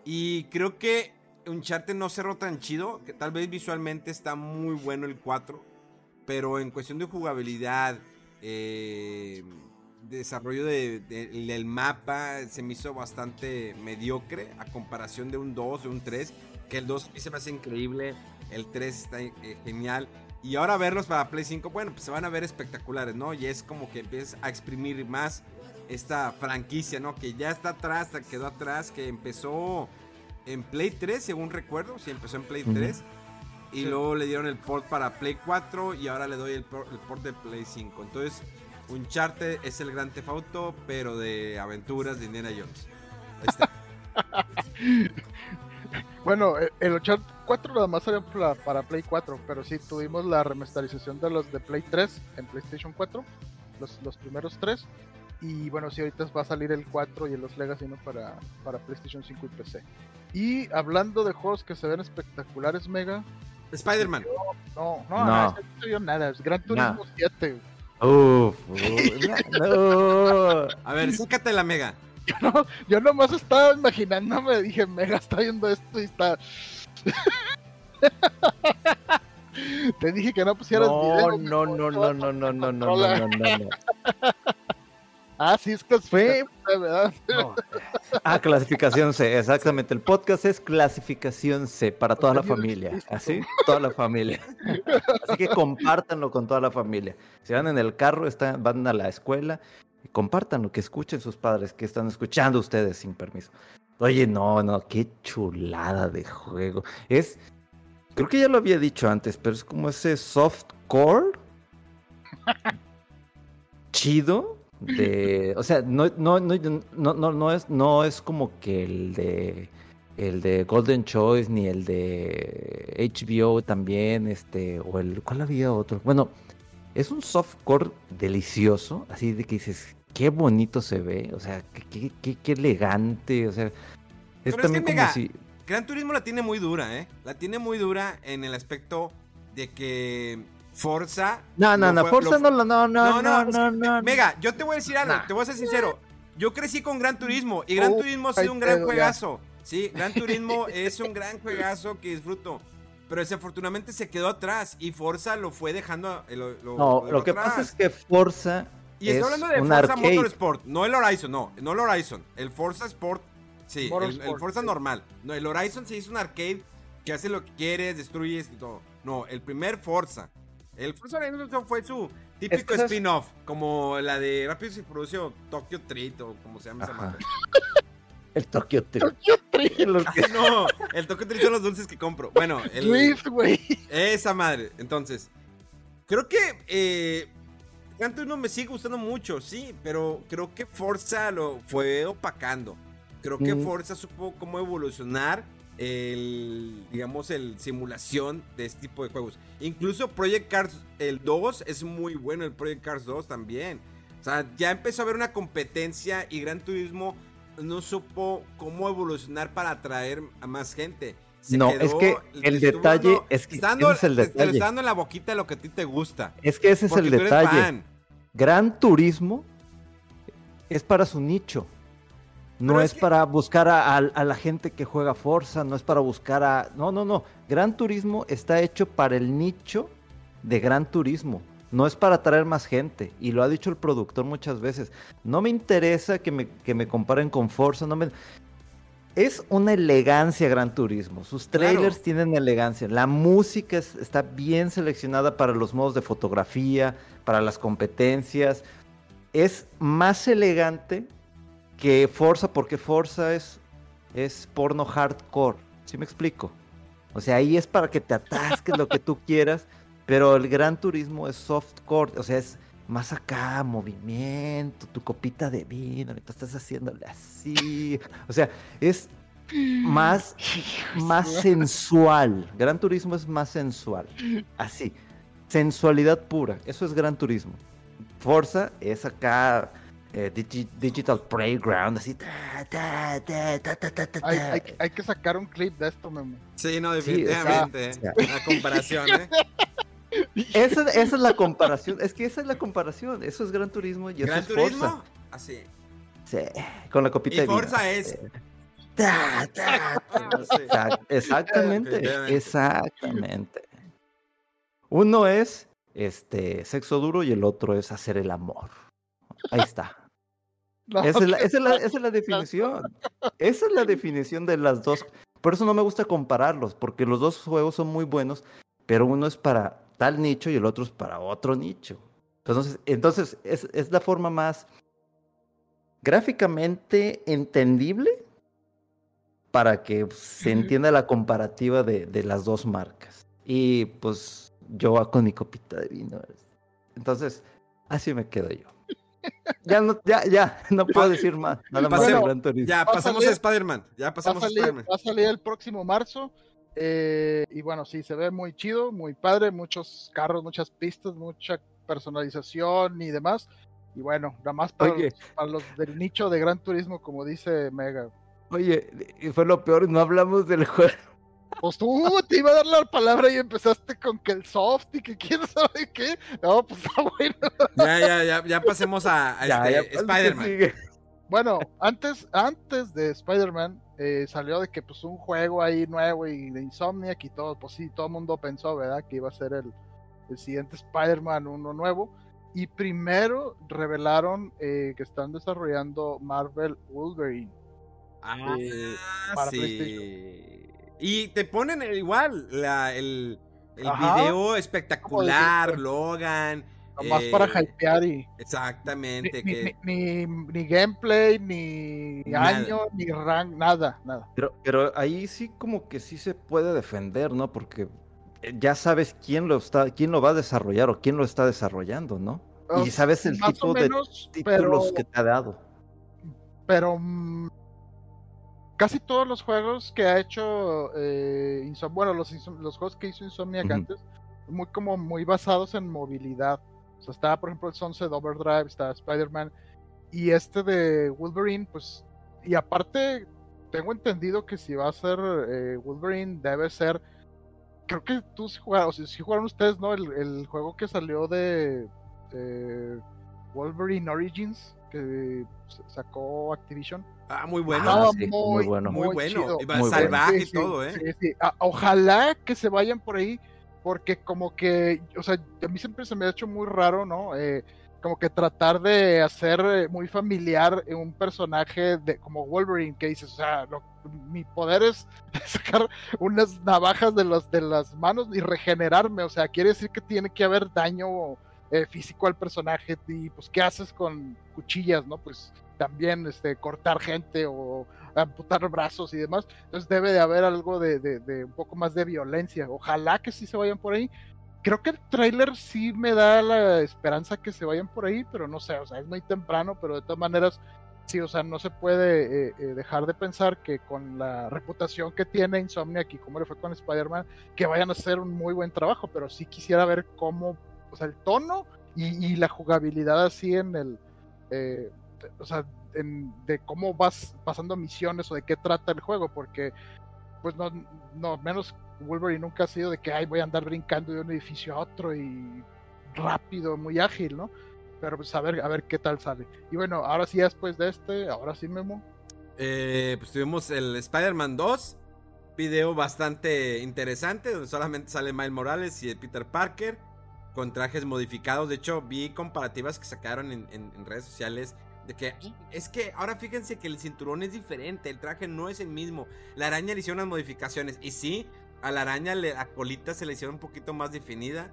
Y creo que Uncharted no cerró tan chido, que tal vez visualmente está muy bueno el 4, pero en cuestión de jugabilidad, eh, desarrollo de- de- del mapa, se me hizo bastante mediocre a comparación de un 2, de un 3, que el 2 a mí se me hace increíble, el 3 está eh, genial. Y ahora verlos para Play 5, bueno, pues se van a ver espectaculares, ¿no? Y es como que empiezas a exprimir más esta franquicia, ¿no? Que ya está atrás, quedó atrás, que empezó en Play 3, según recuerdo. Sí, empezó en Play Ujú. 3. Y luego le dieron el port para Play 4 y ahora le doy el, por- el port de Play 5. Entonces, Uncharted es el gran Theft Auto, pero de aventuras de Indiana Jones. Ahí está. (laughs) Bueno, eh, el 84 nada más salió para, para Play 4, pero sí tuvimos la remasterización de los de Play 3 en PlayStation 4, los, los primeros tres. Y bueno, sí, ahorita va a salir el 4 y los Legacy ¿no? para, para PlayStation 5 y PC. Y hablando de juegos que se ven espectaculares, Mega. Spider-Man. No, no, No. no, no vio nada. Es Gran Turismo 7. güey. Uf, uf, no. A ver, sácate la mega. Yo, no, yo nomás estaba imaginándome, dije, Mega está viendo esto y está. Te dije que no pusieras No, video. no, no, no, no, no, no, no, no, no, no, no. Ah, sí, es clasificación, ¿verdad? No. Ah, clasificación C, exactamente. El podcast es clasificación C para toda la familia. Así, toda la familia. Así que compártanlo con toda la familia. Si van en el carro, están, van a la escuela, compártanlo, que escuchen sus padres, que están escuchando ustedes sin permiso. Oye, no, no, qué chulada de juego. Es, creo que ya lo había dicho antes, pero es como ese softcore (laughs) chido de, o sea, no, no, no, no, es, no es como que el de el de Golden Choice ni el de HBO también, este, o el, ¿cuál había otro? Bueno, es un softcore delicioso, así de que dices, qué bonito se ve, o sea, qué, qué, qué- elegante, o sea, es Pero es que, también como mega, si, Gran Turismo la tiene muy dura, ¿eh? La tiene muy dura en el aspecto de que Forza. no, no, no, fue- Forza lo- no, no, no, no, no, no, no, Mega, yo te voy a decir algo, Nah. te voy a ser sincero. Yo crecí con Gran Turismo y Gran Oh, Turismo ha sido un gran ya. juegazo. Sí, Gran (laughs) Turismo es un gran juegazo que disfruto. Pero desafortunadamente se quedó atrás y Forza lo fue dejando. eh, Lo, lo- No, lo que atrás. pasa es que Forza Y estoy es hablando de un Forza arcade. Motorsport, no el Horizon, no, no el Horizon. El Forza Sport, sí, el, el Forza sí. normal. No, el Horizon sí es un arcade que hace lo que quieres, destruyes y todo. No, el primer Forza. El Forza Horizon fue su típico que spin-off, como la de Rápidos y Furioso Tokyo Treat o como se llama esa Ajá. madre. El Tokyo Drift. Tokyo (laughs) que- (laughs) No, el Tokyo Treat son los dulces que compro. Bueno, el, Drift, güey. esa madre. Entonces, creo que eh, Gran Turismo me sigue gustando mucho, sí, pero creo que Forza lo fue opacando. Creo que Mm. Forza supo cómo evolucionar el, digamos, el simulación de este tipo de juegos. Incluso Project Cars, el 2, es muy bueno, el Project Cars 2 también. O sea, ya empezó a haber una competencia y Gran Turismo no supo cómo evolucionar para atraer a más gente. Se No, quedó- es que el detalle dando- es que dando- es el detalle. está dando en la boquita lo que a ti te gusta. Es que ese es el detalle. Gran Turismo es para su nicho. No es, es que- para buscar a, a- a la gente que juega Forza, no es para buscar a... No, no, no. Gran Turismo está hecho para el nicho de Gran Turismo. No es para atraer más gente. Y lo ha dicho el productor muchas veces. No me interesa que me, que me comparen con Forza. No me... es una elegancia Gran Turismo. Sus trailers tienen elegancia. La música está bien seleccionada para los modos de fotografía, para las competencias. Es más elegante que Forza, porque Forza es, es porno hardcore. ¿Sí me explico? O sea, ahí es para que te atasques lo que tú (laughs) quieras, pero el Gran Turismo es softcore, o sea, es más acá, movimiento, tu copita de vino, ahorita estás haciéndole así. O sea, es más, más sensual. Gran Turismo es más sensual. Así. Sensualidad pura. Eso es Gran Turismo. Forza es acá. Digital Playground, así. hay, que sacar un clip de esto, Memo. Sí, no, definitivamente. la comparación, ¿eh? (laughs) Esa, esa, es la comparación. Es que esa es la comparación. Eso es Gran Turismo y ¿Gran eso es Turismo? Así. Sí, con la copita y de Forza es. (laughs) exactamente, exactamente. Uno es este sexo duro y el otro es hacer el amor. Ahí está. Esa, es la, esa, es la, esa, es la, definición. Esa es la definición de las dos. Por eso no me gusta compararlos, porque los dos juegos son muy buenos, pero uno es para tal nicho y el otro es para otro nicho. Entonces, entonces es, es la forma más gráficamente entendible para que se entienda la comparativa de, de, las dos marcas. Y pues yo con mi copita de vino. Entonces, así me quedo yo. Ya no, ya, ya, no puedo decir más. Nada más ya, pasamos a, a Spider-Man. Ya pasamos a, salir, a Spider-Man. Va a salir el próximo marzo. Eh, y bueno, sí, se ve muy chido, muy padre, muchos carros, muchas pistas, mucha personalización y demás. Y bueno, nada más para, los, para los, del nicho de Gran Turismo, como dice Mega. Oye, y fue lo peor, no hablamos del juego. Pues tú te iba a dar la palabra y empezaste con que el soft y que quién sabe qué. No, pues está bueno. Ya, ya, ya, ya pasemos a, a (laughs) este, Spider-Man. Bueno, antes, antes de Spider-Man, eh, salió de que pues un juego ahí nuevo y de Insomniac y todo, pues sí, todo el mundo pensó, ¿verdad? Que iba a ser el, el siguiente Spider-Man, uno nuevo. Y primero revelaron eh, que están desarrollando Marvel Wolverine. Ah, eh, para sí. Y te ponen igual la, el, el video espectacular, Logan. Nomás para eh, hypear y. Exactamente. Ni, que... ni, ni, gameplay, ni año, ni rank, nada, nada. Pero, pero ahí sí, como que sí se puede defender, ¿no? Porque eh, ya sabes quién lo está, quién lo va a desarrollar o quién lo está desarrollando, ¿no? y sabes el tipo menos, de títulos que te ha dado. Pero mm, casi todos los juegos que ha hecho eh, bueno, los, los juegos que hizo Insomniac uh -huh. antes, muy como muy basados en movilidad. O sea, estaba, por ejemplo, el Sunset Overdrive, está Spider-Man. Y este de Wolverine, pues. Y aparte, tengo entendido que si va a ser eh, Wolverine, debe ser. Creo que tú sí jugaron, o sea, sí jugaron ustedes, ¿no? El, el juego que salió de eh, Wolverine Origins, que sacó Activision. Ah, muy bueno. Ah, sí, muy, muy, bueno. Muy, bueno. Muy salvaje y todo, ¿eh? Sí, sí. Ah, ojalá que se vayan por ahí porque como que, o sea, a mí siempre se me ha hecho muy raro, ¿no? Eh, como que tratar de hacer muy familiar un personaje de como Wolverine que dices, o sea, lo, mi poder es (laughs) sacar unas navajas de, los, de las manos y regenerarme, o sea, quiere decir que tiene que haber daño eh, físico al personaje y pues qué haces con cuchillas, ¿no? Pues también este, cortar gente o amputar brazos y demás. Entonces debe de haber algo de, de, de, un poco más de violencia. Ojalá que sí se vayan por ahí. Creo que el tráiler sí me da la esperanza que se vayan por ahí, pero no sé, o sea, es muy temprano, pero de todas maneras, sí, o sea, no se puede eh, eh, dejar de pensar que con la reputación que tiene Insomniac y como le fue con Spider-Man, que vayan a hacer un muy buen trabajo, pero sí quisiera ver cómo, o sea, el tono y, la jugabilidad así en el, eh, o sea, de cómo vas pasando misiones o de qué trata el juego, porque pues no, no, menos Wolverine nunca ha sido de que ay voy a andar brincando de un edificio a otro y rápido, muy ágil, ¿no? Pero pues a ver, a ver qué tal sale. Y bueno, ahora sí después de este, ahora sí Memo. Eh, pues tuvimos el Spider-Man 2, video bastante interesante, donde solamente sale Miles Morales y Peter Parker con trajes modificados. De hecho, vi comparativas que sacaron en, en, en redes sociales De que es que ahora fíjense que el cinturón es diferente, el traje no es el mismo. La araña le hicieron unas modificaciones. Y sí, a la araña le, la colita se le hicieron un poquito más definida.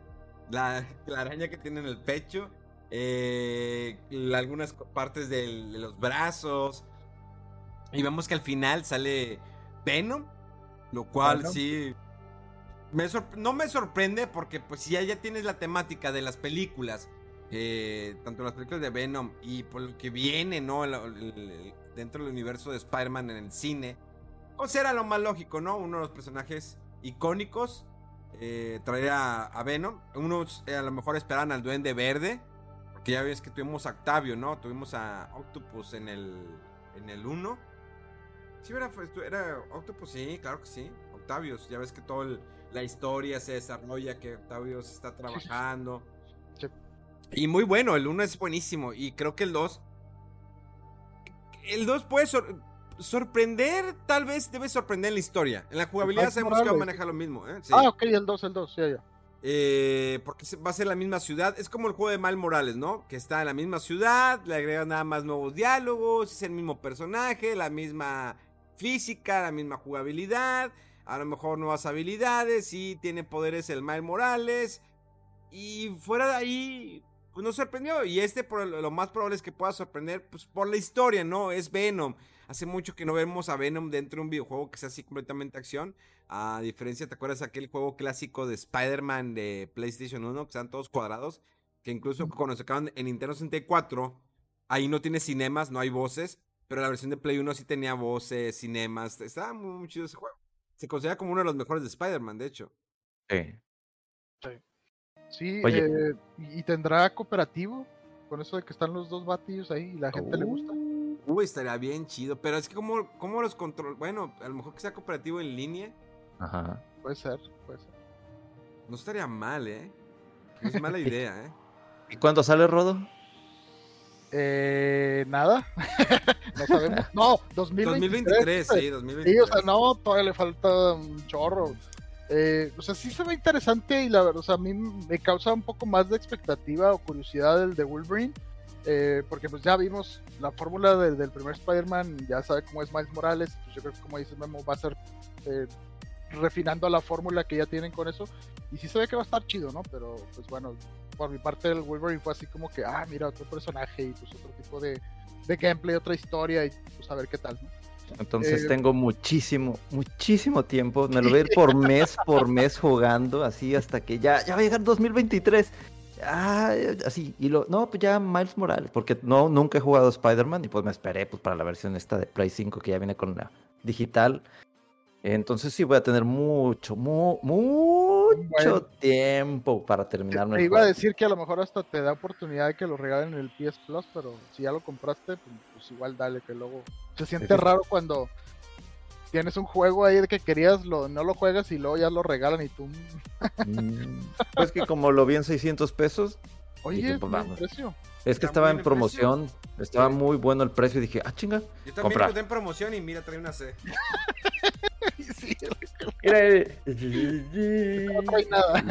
La, la araña que tiene en el pecho. eh, la- algunas partes del- de los brazos. Y vemos que al final sale Venom. Lo cual Venom. sí. No me sorprende porque pues si ya, tienes la temática de las películas. eh, tanto las películas de Venom y por lo que viene, ¿no? El- el- el- dentro del universo de Spider-Man en el cine. Pues era lo más lógico, ¿no? Uno de los personajes icónicos. eh, a, Venom. Unos eh, a lo mejor esperaban al Duende Verde. Porque ya ves que tuvimos a Octavio, ¿no? Tuvimos a Octopus en el en el 1. Sí, era, era Octopus, sí, claro que sí. Octavius, ya ves que toda la historia se desarrolla, que Octavius está trabajando. Sí. Y muy bueno, el 1 es buenísimo. Y creo que el 2. El 2 puede sor- sorprender, tal vez debe sorprender en la historia. En la jugabilidad Miles sabemos que va a Morales. manejar lo mismo, ¿eh? Sí. Ah, ok, el 2, el 2, ya, ya. Eh, porque se- va a ser la misma ciudad. Es como el juego de Mal Morales, ¿no? Que está en la misma ciudad, le agregan nada más nuevos diálogos, es el mismo personaje, la misma física, la misma jugabilidad, a lo mejor nuevas habilidades y tiene poderes el Mal Morales. Y fuera de ahí, pues nos sorprendió. Y este, por lo lo más probable es que pueda sorprender, pues por la historia, ¿no? Es Venom. Hace mucho que no vemos a Venom dentro de un videojuego que sea así completamente acción. A diferencia, ¿te acuerdas aquel juego clásico de Spider-Man de PlayStation 1? Que están todos cuadrados. Que incluso cuando se acaban en Nintendo 64, ahí no tiene cinemas, no hay voces. Pero la versión de Play 1 sí tenía voces, cinemas. Estaba muy, muy chido ese juego. Se considera como uno de los mejores de Spider-Man, de hecho. Sí. Sí, Oye. eh, y y tendrá cooperativo con eso de que están los dos batillos ahí y la gente le gusta. Uy, estaría bien chido. Pero es que como, como los control... Bueno, a lo mejor que sea cooperativo en línea. Ajá. Puede ser, puede ser. No estaría mal, ¿eh? No es mala (laughs) idea, ¿eh? ¿Y cuándo sale Rodo? Eh, nada. (laughs) no sabemos. No, 2023. 2023, sí, 2023. Sí, o sea, no, todavía le falta un chorro. Eh, o sea, sí se ve interesante y la verdad, o sea, a mí me causa un poco más de expectativa o curiosidad el de Wolverine. eh, porque pues ya vimos la fórmula del, del primer Spider-Man, ya sabe cómo es Miles Morales, pues yo creo que como dices Memo, va a ser eh, refinando la fórmula que ya tienen con eso. Y sí se ve que va a estar chido, ¿no? Pero pues bueno, por mi parte el Wolverine fue así como que, ah, mira, otro personaje y pues otro tipo de, de gameplay, otra historia y pues a ver qué tal, ¿no? Entonces Eh, tengo muchísimo, muchísimo tiempo. Me lo voy a ir por mes por mes jugando, así hasta que ya, ya va a llegar 2023. Ah, así. Y lo, no, pues ya Miles Morales, porque no, nunca he jugado Spider-Man y pues me esperé pues, para la versión esta de Play 5 que ya viene con la digital. Entonces sí voy a tener mucho, mu- mucho tiempo para terminarme Te el iba a decir que a lo mejor hasta te da oportunidad de que lo regalen en el PS Plus, pero si ya lo compraste, pues, pues igual dale, que luego se siente raro cuando tienes un juego ahí de que querías, lo, no lo juegas y luego ya lo regalan y tú, mm, Pues que como lo vi en 600 pesos, oye, Dije, pues, ¿qué vamos. precio? es que Está estaba en precio. promoción, estaba Sí. muy bueno el precio y dije, ah, chinga. Yo también Comprar. en promoción y mira, trae una C. (laughs) sí, Mira, no trae nada.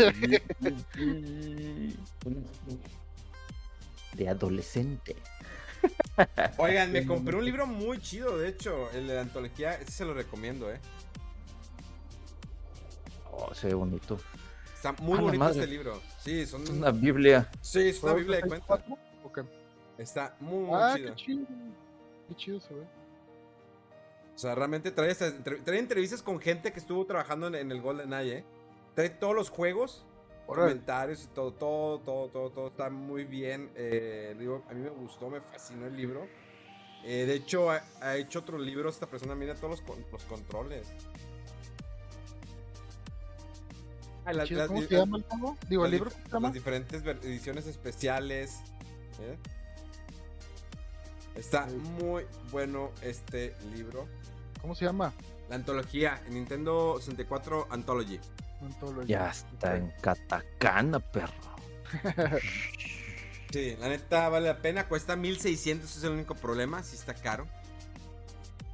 De adolescente. Oigan, me compré un libro muy chido, de hecho, el de la antología, ese se lo recomiendo, ¿eh? Oh, se ve bonito. Está muy A la bonito este libro. Sí, son Es una Biblia. Sí, es una biblia de cuentas. Está muy, muy Ah, chido. qué chido. Qué chido se ve. O sea, realmente trae, trae entrevistas con gente que estuvo trabajando en, en el Golden Eye, ¿eh? Trae todos los juegos, comentarios y todo, todo, todo, todo, todo está muy bien. Eh, digo, a mí me gustó, me fascinó el libro. Eh, de hecho, ha, ha hecho otros libros. Esta persona mira todos los, los controles. Ah, la- Chido, las- ¿Cómo las- se llama el? Digo, libro. Las diferentes ediciones especiales. ¿eh? Está muy bueno este libro. ¿Cómo se llama? La antología, Nintendo 64 Anthology. Antología. Ya está en katakana, perro. Sí, la neta vale la pena. Cuesta 1600, ese es el único problema. Sí está caro.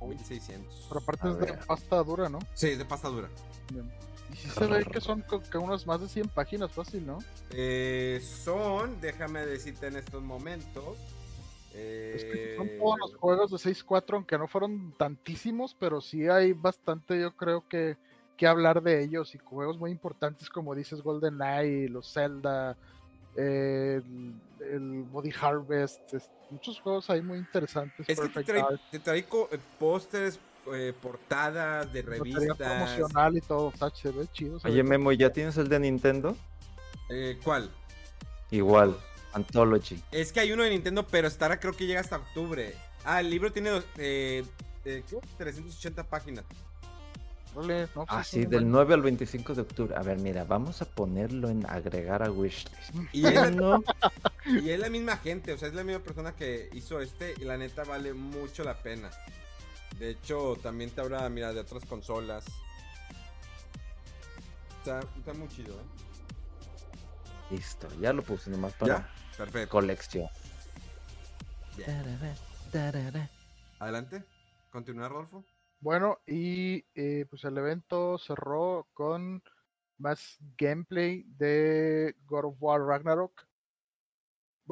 1600. Pero aparte A es de pasta dura, ¿no? Sí, es de pasta dura. Bien. Y sí se ve que son que unas más de 100 páginas fácil, ¿no? Eh, son, déjame decirte en estos momentos. Es que son Eh, todos los juegos de 6.4, aunque no fueron tantísimos, pero sí hay bastante, yo creo que, que hablar de ellos y juegos muy importantes como dices GoldenEye, los Zelda, eh, el, el Body Harvest, es- muchos juegos ahí muy interesantes. Es que te Perfect trae, eh, pósters, eh, portadas de revistas. promocional y todo, o sea, se ve chido. se Oye. Memo, ¿ya tienes el de Nintendo? Eh, ¿Cuál? Igual, Anthology. Es que hay uno de Nintendo, pero estará creo que llega hasta octubre. Ah, el libro tiene dos- eh, eh, ¿qué? 380 páginas. No, Ah, pues, sí, son del buenos. 9 al 25 de octubre. A ver, mira, vamos a ponerlo en agregar a wishlist. Y es, Uno, y es la misma gente, o sea, es la misma persona que hizo este y la neta vale mucho la pena. De hecho, también te habla, mira, de otras consolas. Está, está muy chido, ¿eh? listo, ya lo puse nomás para ¿Ya? Perfecto. colección. Bien. Adelante. Continúa, Rodolfo. Bueno, y eh, pues el evento cerró con más gameplay de God of War Ragnarok.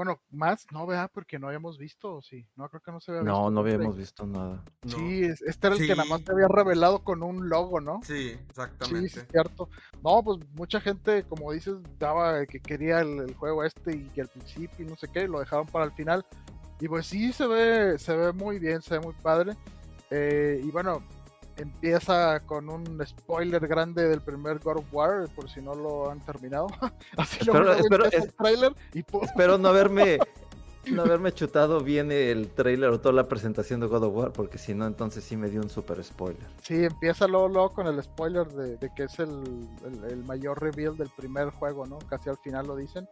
Bueno, más no vea porque no habíamos visto, ¿o sí, no creo que no se había visto. No, no habíamos visto nada. Sí, es- este era el que nada más Sí. te había revelado con un logo, ¿no? Sí, Sí, sí, exactamente. es cierto. No, pues mucha gente, como dices, daba que quería el, el juego este y que al principio y no sé qué, y lo dejaron para el final. Y pues sí, se ve, se ve muy bien, se ve muy padre. Eh, y bueno, empieza con un spoiler grande del primer God of War, por si no lo han terminado. (laughs) Así Espero- luego espero- es- el trailer y. Espero no haberme, (laughs) no haberme chutado bien el trailer o toda la presentación de God of War, porque si no, entonces sí me dio un super spoiler. Sí, empieza luego, luego con el spoiler de, de que es el, el- el mayor reveal del primer juego, ¿no? Casi al final lo dicen.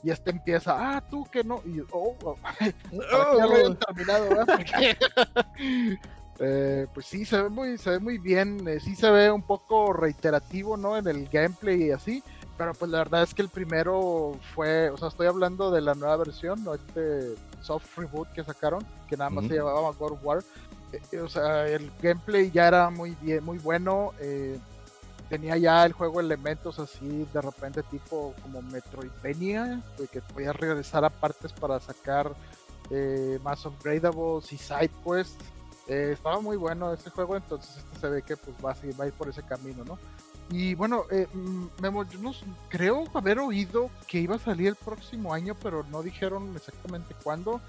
Y este empieza, ah, tú que no. Y oh, oh, (laughs) ya lo hayan terminado, ¿verdad? Eh, pues sí, se ve muy, se ve muy bien. eh, sí se ve un poco reiterativo, ¿no? En el gameplay y así. Pero pues la verdad es que el primero fue, o sea, estoy hablando de la nueva versión, ¿no? Este soft reboot que sacaron, que nada más se llamaba God of War. Eh, eh, o sea, el gameplay ya era muy bien, muy bueno. tenía ya el juego elementos así de repente tipo como Metroidvania, de que podías regresar a partes para sacar más upgradables y side quests. Eh, estaba muy bueno ese juego, entonces este se ve que pues va a, seguir, va a ir por ese camino, ¿no? Y bueno, eh, mm, Memo, yo no creo haber oído que iba a salir el próximo año, pero no dijeron exactamente cuándo.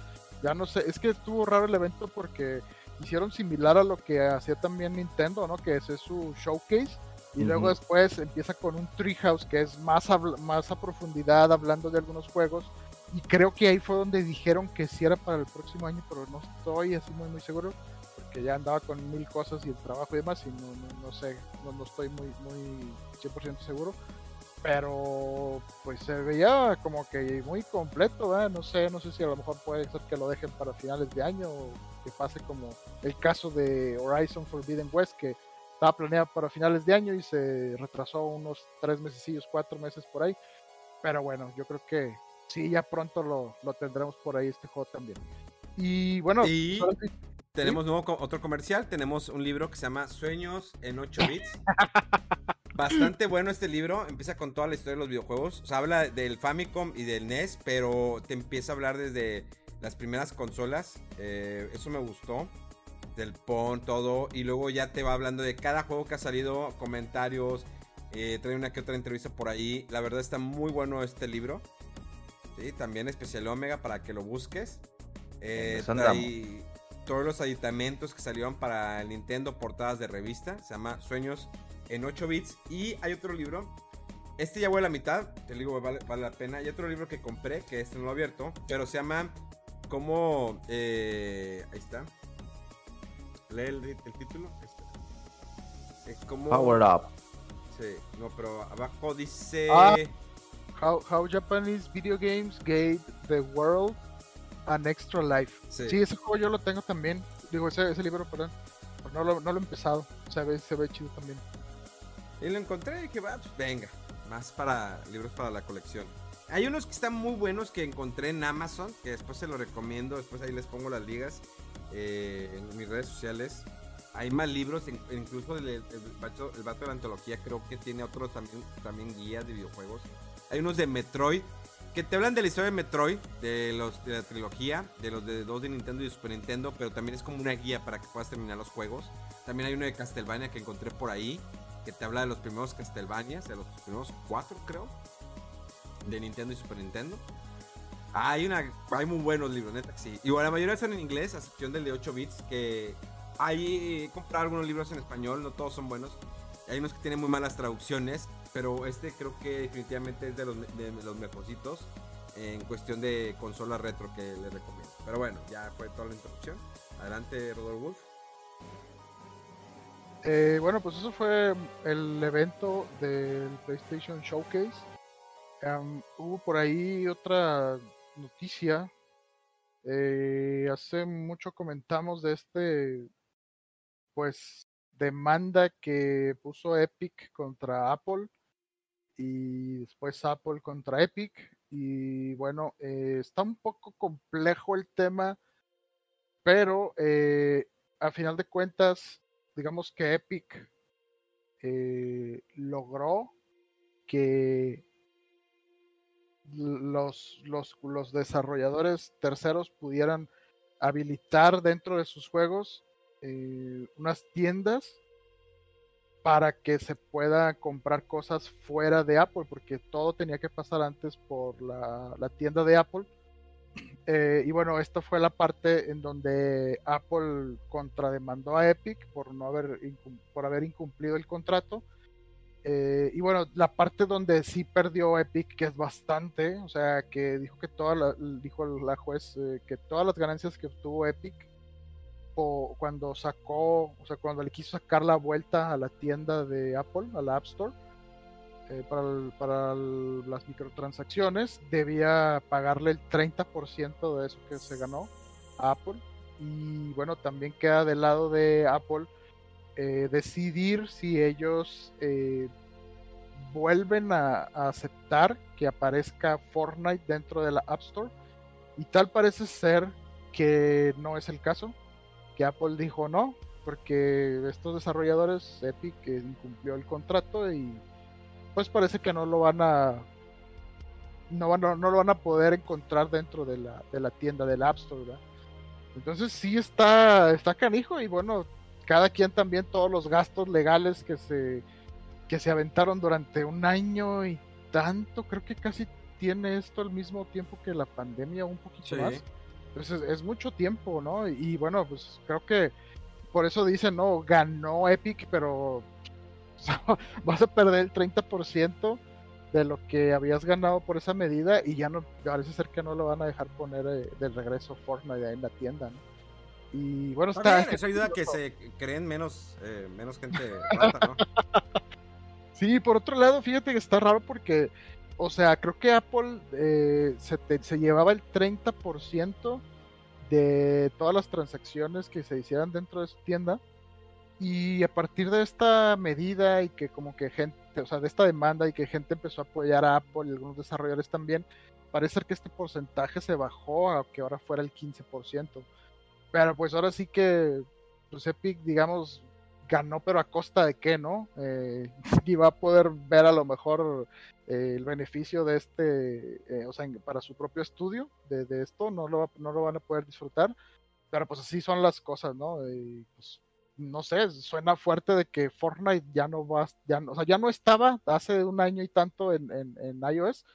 Ya no sé, es que estuvo raro el evento porque hicieron similar a lo que hacía también Nintendo, ¿no? Que ese es su showcase. Y luego después empieza con un Treehouse que es más, más a profundidad hablando de algunos juegos. Y creo que ahí fue donde dijeron que sí era para el próximo año, pero no estoy así muy, muy seguro. Porque ya andaba con mil cosas y el trabajo y demás. Y no, no, no sé, no, no estoy muy, muy 100% seguro. Pero pues se veía como que muy completo, ¿verdad? No sé, no sé si a lo mejor puede ser que lo dejen para finales de año o que pase como el caso de Horizon Forbidden West, que estaba planeado para finales de año y se retrasó unos tres mesecillos, cuatro meses por ahí. Pero bueno, yo creo que sí, ya pronto lo, lo tendremos por ahí este juego también. Y bueno, Y- que- Tenemos nuevo co- otro comercial. Tenemos un libro que se llama Sueños en 8 bits. (laughs) Bastante bueno este libro. Empieza con toda la historia de los videojuegos. O sea, habla del Famicom y del NES, pero te empieza a hablar desde las primeras consolas. Eh, eso me gustó. Del PON, todo. Y luego ya te va hablando de cada juego que ha salido, comentarios. eh, trae una que otra entrevista por ahí. La verdad está muy bueno este libro. Sí, también especial Omega para que lo busques. Eh, eso trae todos los aditamentos que salieron para el Nintendo, portadas de revista. Se llama Sueños en 8 bits. Y hay otro libro. Este ya voy a la mitad. Te digo, vale, vale la pena. Hay otro libro que compré, que este no lo he abierto. Pero se llama como... eh, ahí está. Lee el, el título. Ahí está. Es como... Power Up. Sí, no, pero abajo dice... Ah. How, how Japanese Video Games Gave the World an Extra Life. Sí. Sí, ese juego yo lo tengo también. Digo, ese, ese libro, perdón. Pero no lo, no lo he empezado. Se ve, se ve chido también. Y lo encontré y dije, va, pues venga. Más para libros para la colección. Hay unos que están muy buenos que encontré en Amazon, que después se los recomiendo. Después ahí les pongo las ligas eh, en mis redes sociales. Hay más libros, in- incluso el, el, el vato, el vato de la antología creo que tiene otros también, también guías de videojuegos. Hay unos de Metroid que te hablan de la historia de Metroid, de, los, de la trilogía, de los de dos de Nintendo y Super Nintendo, pero también es como una guía para que puedas terminar los juegos. También hay uno de Castlevania que encontré por ahí, que te habla de los primeros Castlevanias, de los primeros cuatro, creo, de Nintendo y Super Nintendo. Ah, hay, una, hay muy buenos libros, neta, sí. Igual la mayoría están en inglés, a excepción del de 8 bits, que hay he comprado algunos libros en español, no todos son buenos. Hay unos que tienen muy malas traducciones, pero este creo que definitivamente es de los, de los mejorcitos en cuestión de consola retro que les recomiendo. Pero bueno, ya fue toda la introducción. Adelante, Rodolfo Wolf. Eh, bueno, pues eso fue el evento del PlayStation Showcase. Hubo por ahí otra noticia. Eh, hace mucho comentamos de este, pues, demanda que puso Epic contra Apple y después Apple contra Epic. Y bueno, eh, está un poco complejo el tema, pero eh, a final de cuentas, digamos que Epic eh, logró que los, los, los desarrolladores terceros pudieran habilitar dentro de sus juegos unas tiendas para que se pueda comprar cosas fuera de Apple, porque todo tenía que pasar antes por la, tienda de Apple. (clears throat) Eh, y bueno, esta fue la parte en donde Apple contrademandó a Epic por no haber, por haber incumplido el contrato. Eh, y bueno, la parte donde sí perdió Epic, que es bastante, o sea, que dijo que toda la, dijo la juez eh, que todas las ganancias que obtuvo Epic cuando sacó, o sea, cuando le quiso sacar la vuelta a la tienda de Apple, a la App Store, eh, para, las microtransacciones, debía pagarle el 30% de eso que se ganó a Apple. Y bueno, también queda del lado de Apple eh, decidir si ellos eh, vuelven a, a, aceptar que aparezca Fortnite dentro de la App Store. Y tal parece ser que no es el caso que Apple dijo no, porque estos desarrolladores, Epic, incumplió el contrato y pues parece que no lo van a no, van no lo van a poder encontrar dentro de la, de la tienda del App Store, ¿verdad? Entonces sí está, está canijo y bueno, cada quien también todos los gastos legales que se, que se aventaron durante un año y tanto, creo que casi tiene esto al mismo tiempo que la pandemia, un poquito más. Entonces es mucho tiempo, ¿no? Y, bueno, pues creo que por eso dicen, no, ganó Epic, pero (laughs) vas a perder el 30% de lo que habías ganado por esa medida y ya no, parece ser que no lo van a dejar poner eh, de regreso Fortnite ahí en la tienda, ¿no? Y bueno, está... eso ayuda a que se creen menos, eh, menos gente ¿no? (laughs) sí, por otro lado, fíjate que está raro porque o sea, creo que Apple eh, se, llevaba el 30% de todas las transacciones que se hicieran dentro de su tienda. Y a partir de esta medida y que como que gente, o sea, de esta demanda y que gente empezó a apoyar a Apple y algunos desarrolladores también, parece ser que este porcentaje se bajó a que ahora fuera el 15%. Pero pues ahora sí que, pues Epic, digamos, ganó, pero a costa de qué, ¿no? Eh, (laughs) y va a poder ver a lo mejor eh, el beneficio de este, eh, o sea, para su propio estudio de, esto, no lo, no lo van a poder disfrutar, pero pues así son las cosas, ¿no? Pues, no sé, suena fuerte de que Fortnite ya no va, ya no, o sea, ya no estaba hace un año y tanto en, en, iOS,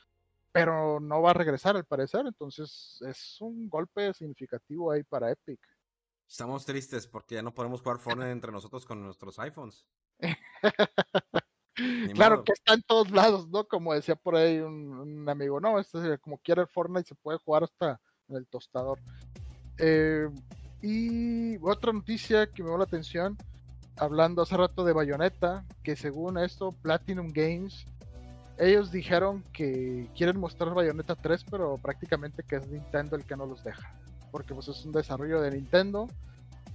pero no va a regresar al parecer, entonces es un golpe significativo ahí para Epic. Estamos tristes porque ya no podemos jugar (laughs) Fortnite entre nosotros con nuestros iPhones. (laughs) claro que está en todos lados, ¿no? Como decía por ahí un, amigo, no, este, como quiere el Fortnite se puede jugar hasta en el tostador. Eh, y otra noticia que me dio la atención, hablando hace rato de Bayonetta, que según esto, Platinum Games, ellos dijeron que quieren mostrar Bayonetta 3, pero prácticamente que es Nintendo el que no los deja. Porque pues es un desarrollo de Nintendo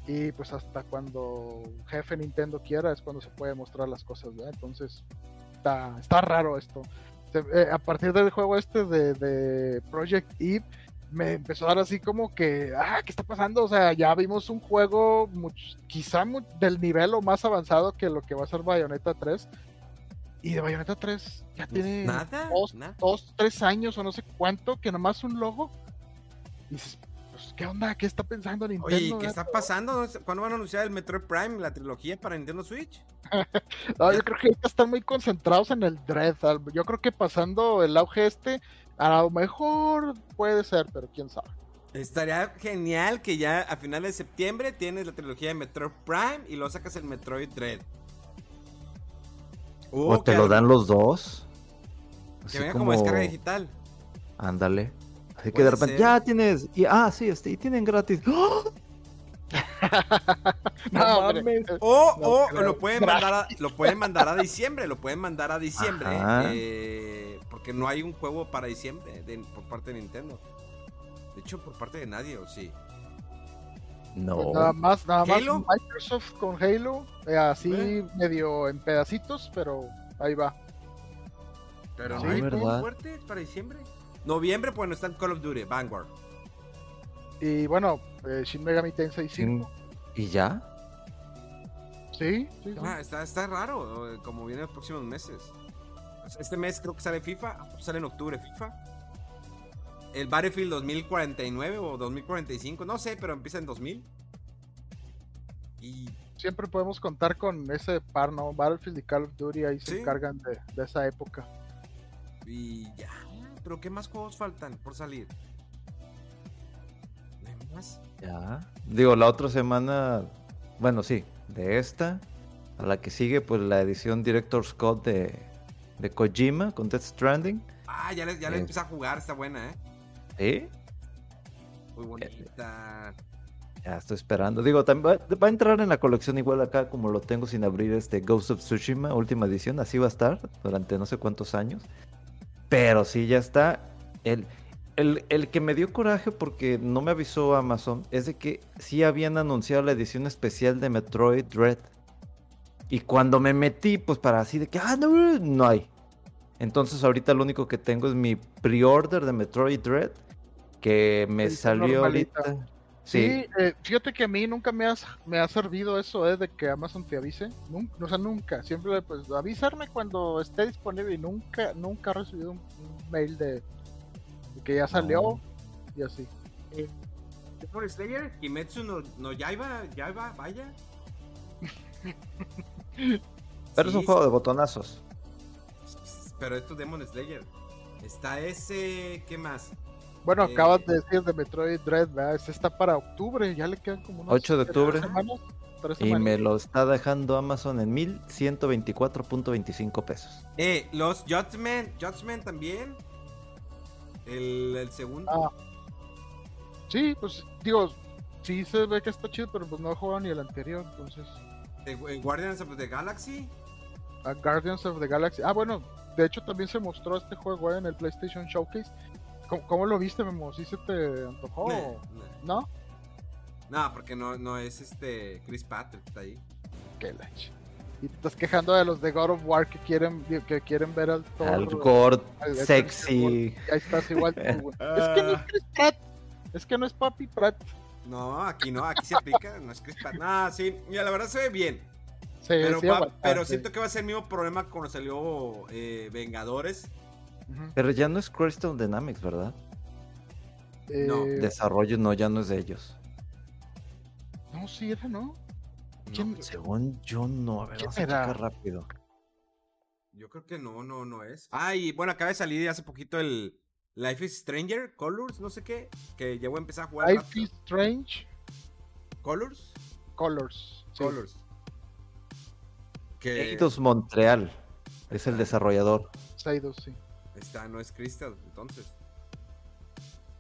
y pues hasta cuando jefe Nintendo quiera es cuando se puede mostrar las cosas, ¿verdad? Entonces está, está raro esto. Eh, a partir del juego este de, Project Eve, me empezó a dar así como que, ah, ¿qué está pasando? O sea, ya vimos un juego quizá del nivel o más avanzado que lo que va a ser Bayonetta 3. Y de Bayonetta 3 ya tiene Nada, dos, nada. dos, tres años o no sé cuánto, que nomás un logo. Y dices, pues, ¿qué onda? ¿Qué está pensando Nintendo? Oye, ¿y ¿qué está pasando? ¿Cuándo van a anunciar el Metroid Prime, la trilogía para Nintendo Switch? (laughs) No, yo creo que ahorita están muy concentrados en el Dread. Yo creo que pasando el auge este, a lo mejor puede ser, pero quién sabe. Estaría genial que ya a finales de septiembre tienes la trilogía de Metroid Prime y luego sacas el Metroid Dread. Uh, o te que lo dan los dos. Que Así venga como descarga digital. Ándale. Así que Puede de repente, ser. ya tienes. Y, ah, sí, este, y tienen gratis. ¡Ah! (laughs) No, mames. O, No o creo. lo pueden mandar a, lo pueden mandar a diciembre, lo pueden mandar a diciembre. Eh, porque no hay un juego para diciembre de- por parte de Nintendo. De hecho, por parte de nadie, ¿o sí? No. Pues nada más, nada más. Microsoft con Halo, eh, así Eh. medio en pedacitos, pero ahí va. Pero Sí, no hay ¿verdad? juego fuerte para diciembre. Noviembre, bueno, está el Call of Duty, Vanguard. Y bueno, eh, Shin Megami Tensei 5. ¿Y ya? Sí, sí, sí. Ah, está, está raro, eh, como viene los próximos meses. Este mes creo que sale FIFA, sale en octubre FIFA. El Battlefield 2049 o 2045, no sé, pero empieza en 2000. Y Siempre podemos contar con ese par, ¿no? Battlefield y Call of Duty ahí se encargan de, de esa época. Y ya, pero ¿qué más juegos faltan por salir? ¿No hay más? Ya. Digo, la otra semana. Bueno, sí, de esta. A la que sigue, pues la edición Director Scott de, de Kojima con Death Stranding. Ah, ya le, ya le Es- empecé a jugar, está buena, ¿eh? ¿Sí? Muy bonita. Ya estoy esperando. Digo, también va, va a entrar en la colección igual acá como lo tengo sin abrir este Ghost of Tsushima, última edición. Así va a estar durante no sé cuántos años. Pero sí, ya está. El, el, el que me dio coraje porque no me avisó Amazon es de que sí habían anunciado la edición especial de Metroid Dread. Y cuando me metí, pues para así de que, ah, no, no hay. Entonces ahorita lo único que tengo es mi pre-order de Metroid Dread. Que me salió normalita. ahorita. Sí, eh, fíjate que a mí nunca me, has, me ha servido eso, ¿eh? De que Amazon te avise. Nunca, o sea, nunca. Siempre, pues, avisarme cuando esté disponible y nunca, nunca he recibido un, un mail de, de que ya salió No. y así. Demon Slayer, Kimetsu no, no Yaiba, Yaiba, vaya. (laughs) Pero es un Sí, juego de botonazos. Pero esto es Demon Slayer. Está ese. ¿Qué más? Bueno, Eh, acabas de decir de Metroid Dread, ¿verdad? Ese está para octubre, ya le quedan como unos 8 de tres octubre. semanas, tres Y me semanas. lo está dejando Amazon en 1124.25 pesos. Eh, los Judgment, Judgment también. El, el segundo. Ah. Sí, pues digo, sí se ve que está chido, pero pues no he jugado ni el anterior, entonces. Eh, eh, Guardians of the Galaxy. a Guardians of the Galaxy. Ah, bueno, de hecho también se mostró este juego eh, en el PlayStation Showcase. ¿Cómo, cómo lo viste, Memo? ¿Sí se te antojó? Nah, nah. ¿No? No, porque no, no es este Chris que está ahí. Qué la ch- Y te estás quejando de los de God of War que quieren, que quieren ver al Thor. Al al sexy. Y ahí estás igual tú, güey. (laughs) Es que no es Chris Pratt. Es que no es Papi Pratt. No, aquí no, aquí se aplica, no es Chris Pratt. No, sí, mira, la verdad se ve bien. Sí, Pero, sí, va- pero sí. siento que va a ser el mismo problema cuando salió eh, Vengadores. Pero ya no es Crystal Dynamics, ¿verdad? No, Eh, Desarrollo no, ya no es de ellos. no, sí era, ¿no? No, ¿Quién- creo- Según yo no, a ver, ¿Quién vamos a era? checar rápido. yo creo que no, no, no es. Ah, y bueno, acaba de salir hace poquito el Life is Stranger, Colors, no sé qué, que ya voy a empezar a jugar. Life rápido. is Strange Colors, Colors. sí. Colors. Que Eidos Montreal es el desarrollador. Seidos, sí. Está, no es Crystal, entonces.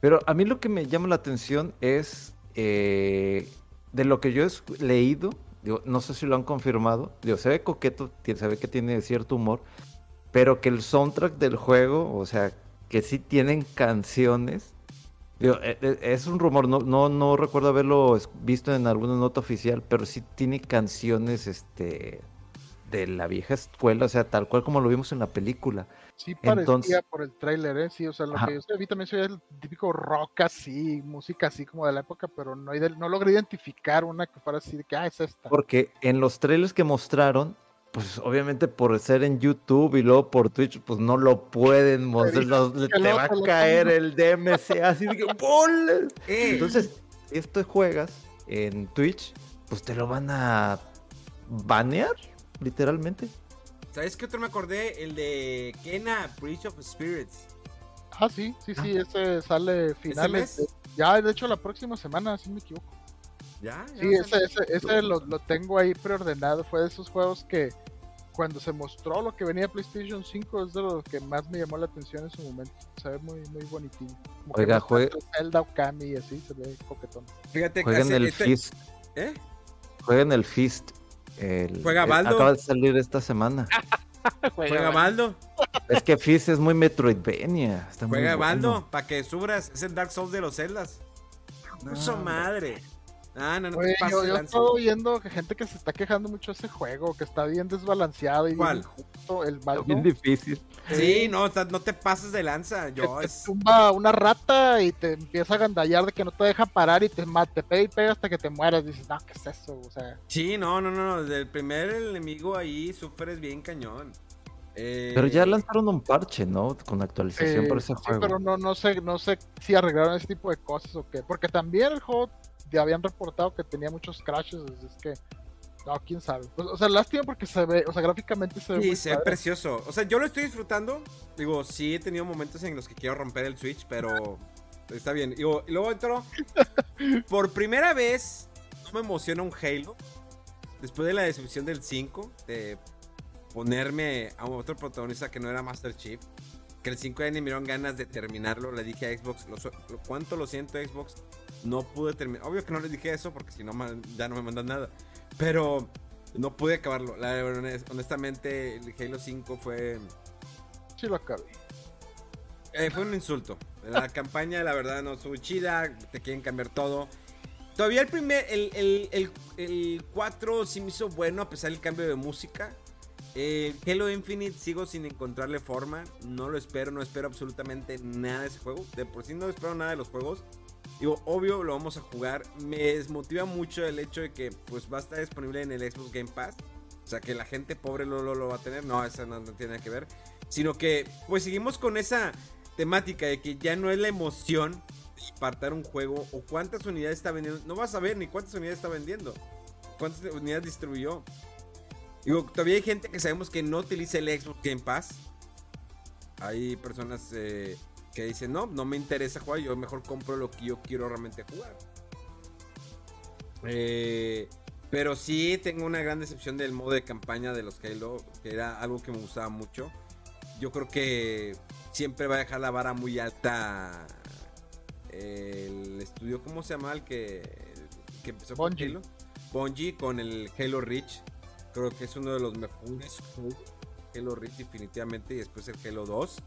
Pero a mí lo que me llama la atención es eh, de lo que yo he leído, digo, no sé si lo han confirmado, digo, se ve coqueto, se ve que tiene cierto humor, pero que el soundtrack del juego, o sea, que sí tienen canciones. E- e- es un rumor, no, no, no recuerdo haberlo visto en alguna nota oficial, pero sí tiene canciones este, de la vieja escuela, o sea, tal cual como lo vimos en la película. Sí parecía Entonces- por el tráiler, ¿eh? Sí, o sea, lo Ajá. que yo vi también soy el típico rock así, música así como de la época, pero no, no logré identificar una que fuera así de que, ah, es esta. Porque en los trailers que mostraron, pues obviamente por ser en YouTube y luego por Twitch, pues no lo pueden mostrar, que te no va a caer el DMC así de que. (laughs) Eh, Entonces, esto juegas en Twitch, pues te lo van a banear, literalmente. ¿Sabes qué otro me acordé? El de Kena, Breach of Spirits. Ah, sí, sí, sí, ese sale finales. mes? de- ya, de hecho, la próxima semana, si no me equivoco. ¿Ya? ¿Ya Sí, ese, ese, ese lo, lo tengo ahí preordenado. Fue de esos juegos que cuando se mostró lo que venía PlayStation 5 es de lo que más me llamó la atención en su momento. Se ve muy, muy bonitinho. Como que Oiga, entre Zelda o Kami y así, se ve coquetón. Fíjate que Jueguen el este- Fist. ¿Eh? Jueguen el Fist. El, ¿Juega el- Baldo? acaba de salir esta semana. (laughs) Juega Baldo. es que Fist es muy Metroidvania. Está muy Juega bueno. Baldo. Para que subras. Es el Dark Souls de los Zeldas. Puso No, madre. Ah, no, no Oye, te pases yo, he estado oyendo que gente que se está quejando mucho de ese juego, que está bien desbalanceado y ¿Cuál? bien injusto. El Baldo. bien difícil. Sí, no, o sea, no te pases de lanza. que Yo te es. tumba una rata y te empieza a gandallar de que no te deja parar y te, pega y pega hasta que te mueras. Dices, no, ¿qué es eso? O sea, Sí, no, no, no. Del primer enemigo ahí sufres bien cañón. Eh, Pero ya lanzaron un parche, ¿no? Con actualización eh, para ese sí, juego. pero no, no sé, no sé si arreglaron ese tipo de cosas o qué. Porque también el juego habían reportado que tenía muchos crashes, así es que no, quién sabe. O sea, lástima porque se ve, o sea, gráficamente se ve Sí, muy se ve precioso. O sea, yo lo estoy disfrutando. Digo, sí he tenido momentos en los que quiero romper el Switch, pero (laughs) está bien. Digo, y luego entro. (laughs) Por primera vez, no me emociona un Halo. Después de la decepción del 5, de ponerme a otro protagonista que no era Master Chief. Que el 5 ya ni me dieron ganas de terminarlo. Le dije a Xbox, lo- ¿cuánto lo siento, Xbox? No pude terminar. Obvio que no les dije eso porque si no, ya no me mandan nada. Pero no pude acabarlo. La, honest- honestamente, el Halo 5 fue, Sí, lo acabé. eh, fue un insulto. La (laughs) campaña, la verdad, no estuvo chida. Te quieren cambiar todo. Todavía el primer, el, el, el, el 4 sí me hizo bueno a pesar del cambio de música. Eh, Halo Infinite sigo sin encontrarle forma. No lo espero, no espero absolutamente nada de ese juego. De por sí no espero nada de los juegos. Digo, obvio lo vamos a jugar. Me desmotiva mucho el hecho de que pues va a estar disponible en el Xbox Game Pass. O sea, que la gente pobre lo, lo, lo va a tener. No, eso no, tiene nada que ver. Sino que pues seguimos con esa temática de que ya no es la emoción de apartar un juego o cuántas unidades está vendiendo. No vas a ver ni cuántas unidades está vendiendo. Cuántas unidades distribuyó. Digo, todavía hay gente que sabemos que no utiliza el Xbox Game Pass. Hay personas eh, que dicen, no, no me interesa jugar, yo mejor compro lo que yo quiero realmente jugar. Eh, pero sí tengo una gran decepción del modo de campaña de los Halo, que era algo que me gustaba mucho. Yo creo que siempre va a dejar la vara muy alta el estudio, ¿cómo se llama? El que, que empezó con. Halo. Bungie con el Halo Reach. Creo que es uno de los mejores juegos. Halo Reach definitivamente y después el Halo 2.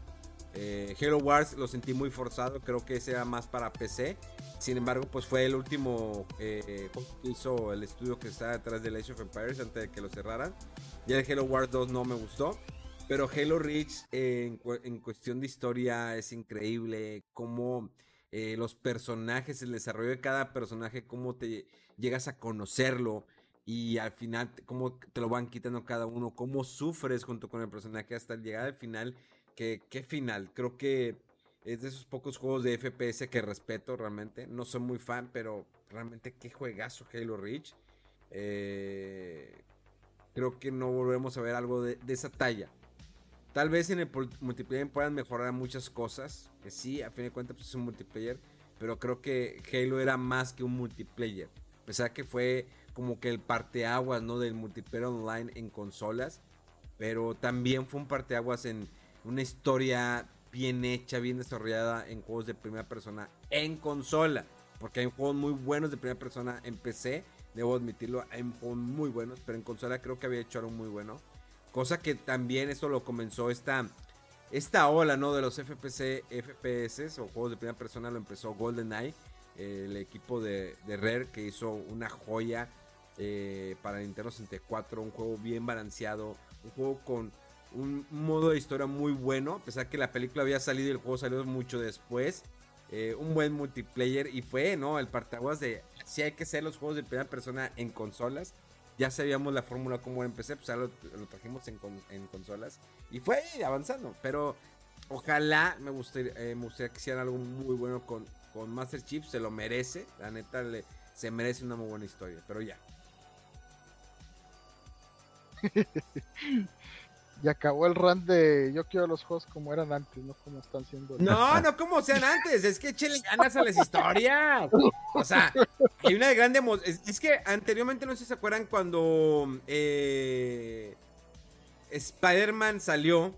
Eh, Halo Wars lo sentí muy forzado, creo que ese era más para PC. Sin embargo, pues fue el último eh, que hizo el estudio que está detrás de Age of Empires antes de que lo cerraran. Ya el Halo Wars 2 no me gustó. Pero Halo Reach eh, en, en cuestión de historia es increíble. Cómo eh, los personajes, el desarrollo de cada personaje, cómo te llegas a conocerlo. Y al final, cómo te lo van quitando cada uno, cómo sufres junto con el personaje hasta llegar al final. Que, ¿Qué final? Creo que es de esos pocos juegos de FPS que respeto realmente. No soy muy fan, pero realmente qué juegazo Halo Reach. Eh, creo que no volvemos a ver algo de, de esa talla. Tal vez en el multiplayer puedan mejorar muchas cosas. Que sí, a fin de cuentas pues, es un multiplayer. Pero creo que Halo era más que un multiplayer. A pesar que fue como que el parteaguas, ¿no? Del multiplayer online en consolas. Pero también fue un parteaguas en una historia bien hecha, bien desarrollada en juegos de primera persona en consola. Porque hay juegos muy buenos de primera persona en PC. Debo admitirlo, hay juegos muy buenos. Pero en consola creo que había hecho algo muy bueno. Cosa que también eso lo comenzó esta, esta ola, ¿no? De los FPC, FPS o juegos de primera persona lo empezó GoldenEye, el equipo de, de Rare que hizo una joya eh, para Nintendo 64, un juego bien balanceado, un juego con un modo de historia muy bueno, a pesar que la película había salido y el juego salió mucho después. eh, un buen multiplayer y fue, ¿no? El partaguas de si hay que ser los juegos de primera persona en consolas. ya sabíamos la fórmula como empecé, pues ya lo, trajimos en, en, consolas y fue avanzando. Pero ojalá me gustaría, eh, me gustaría que hicieran algo muy bueno con, con Master Chief, se lo merece, la neta le, se merece una muy buena historia, pero ya. (laughs) y acabó el run de yo quiero los juegos como eran antes, no como están siendo. No, no como sean antes, es que échale ganas a las historias. O sea, hay una de grande es, es, que anteriormente no sé si se acuerdan cuando eh, Spider-Man salió,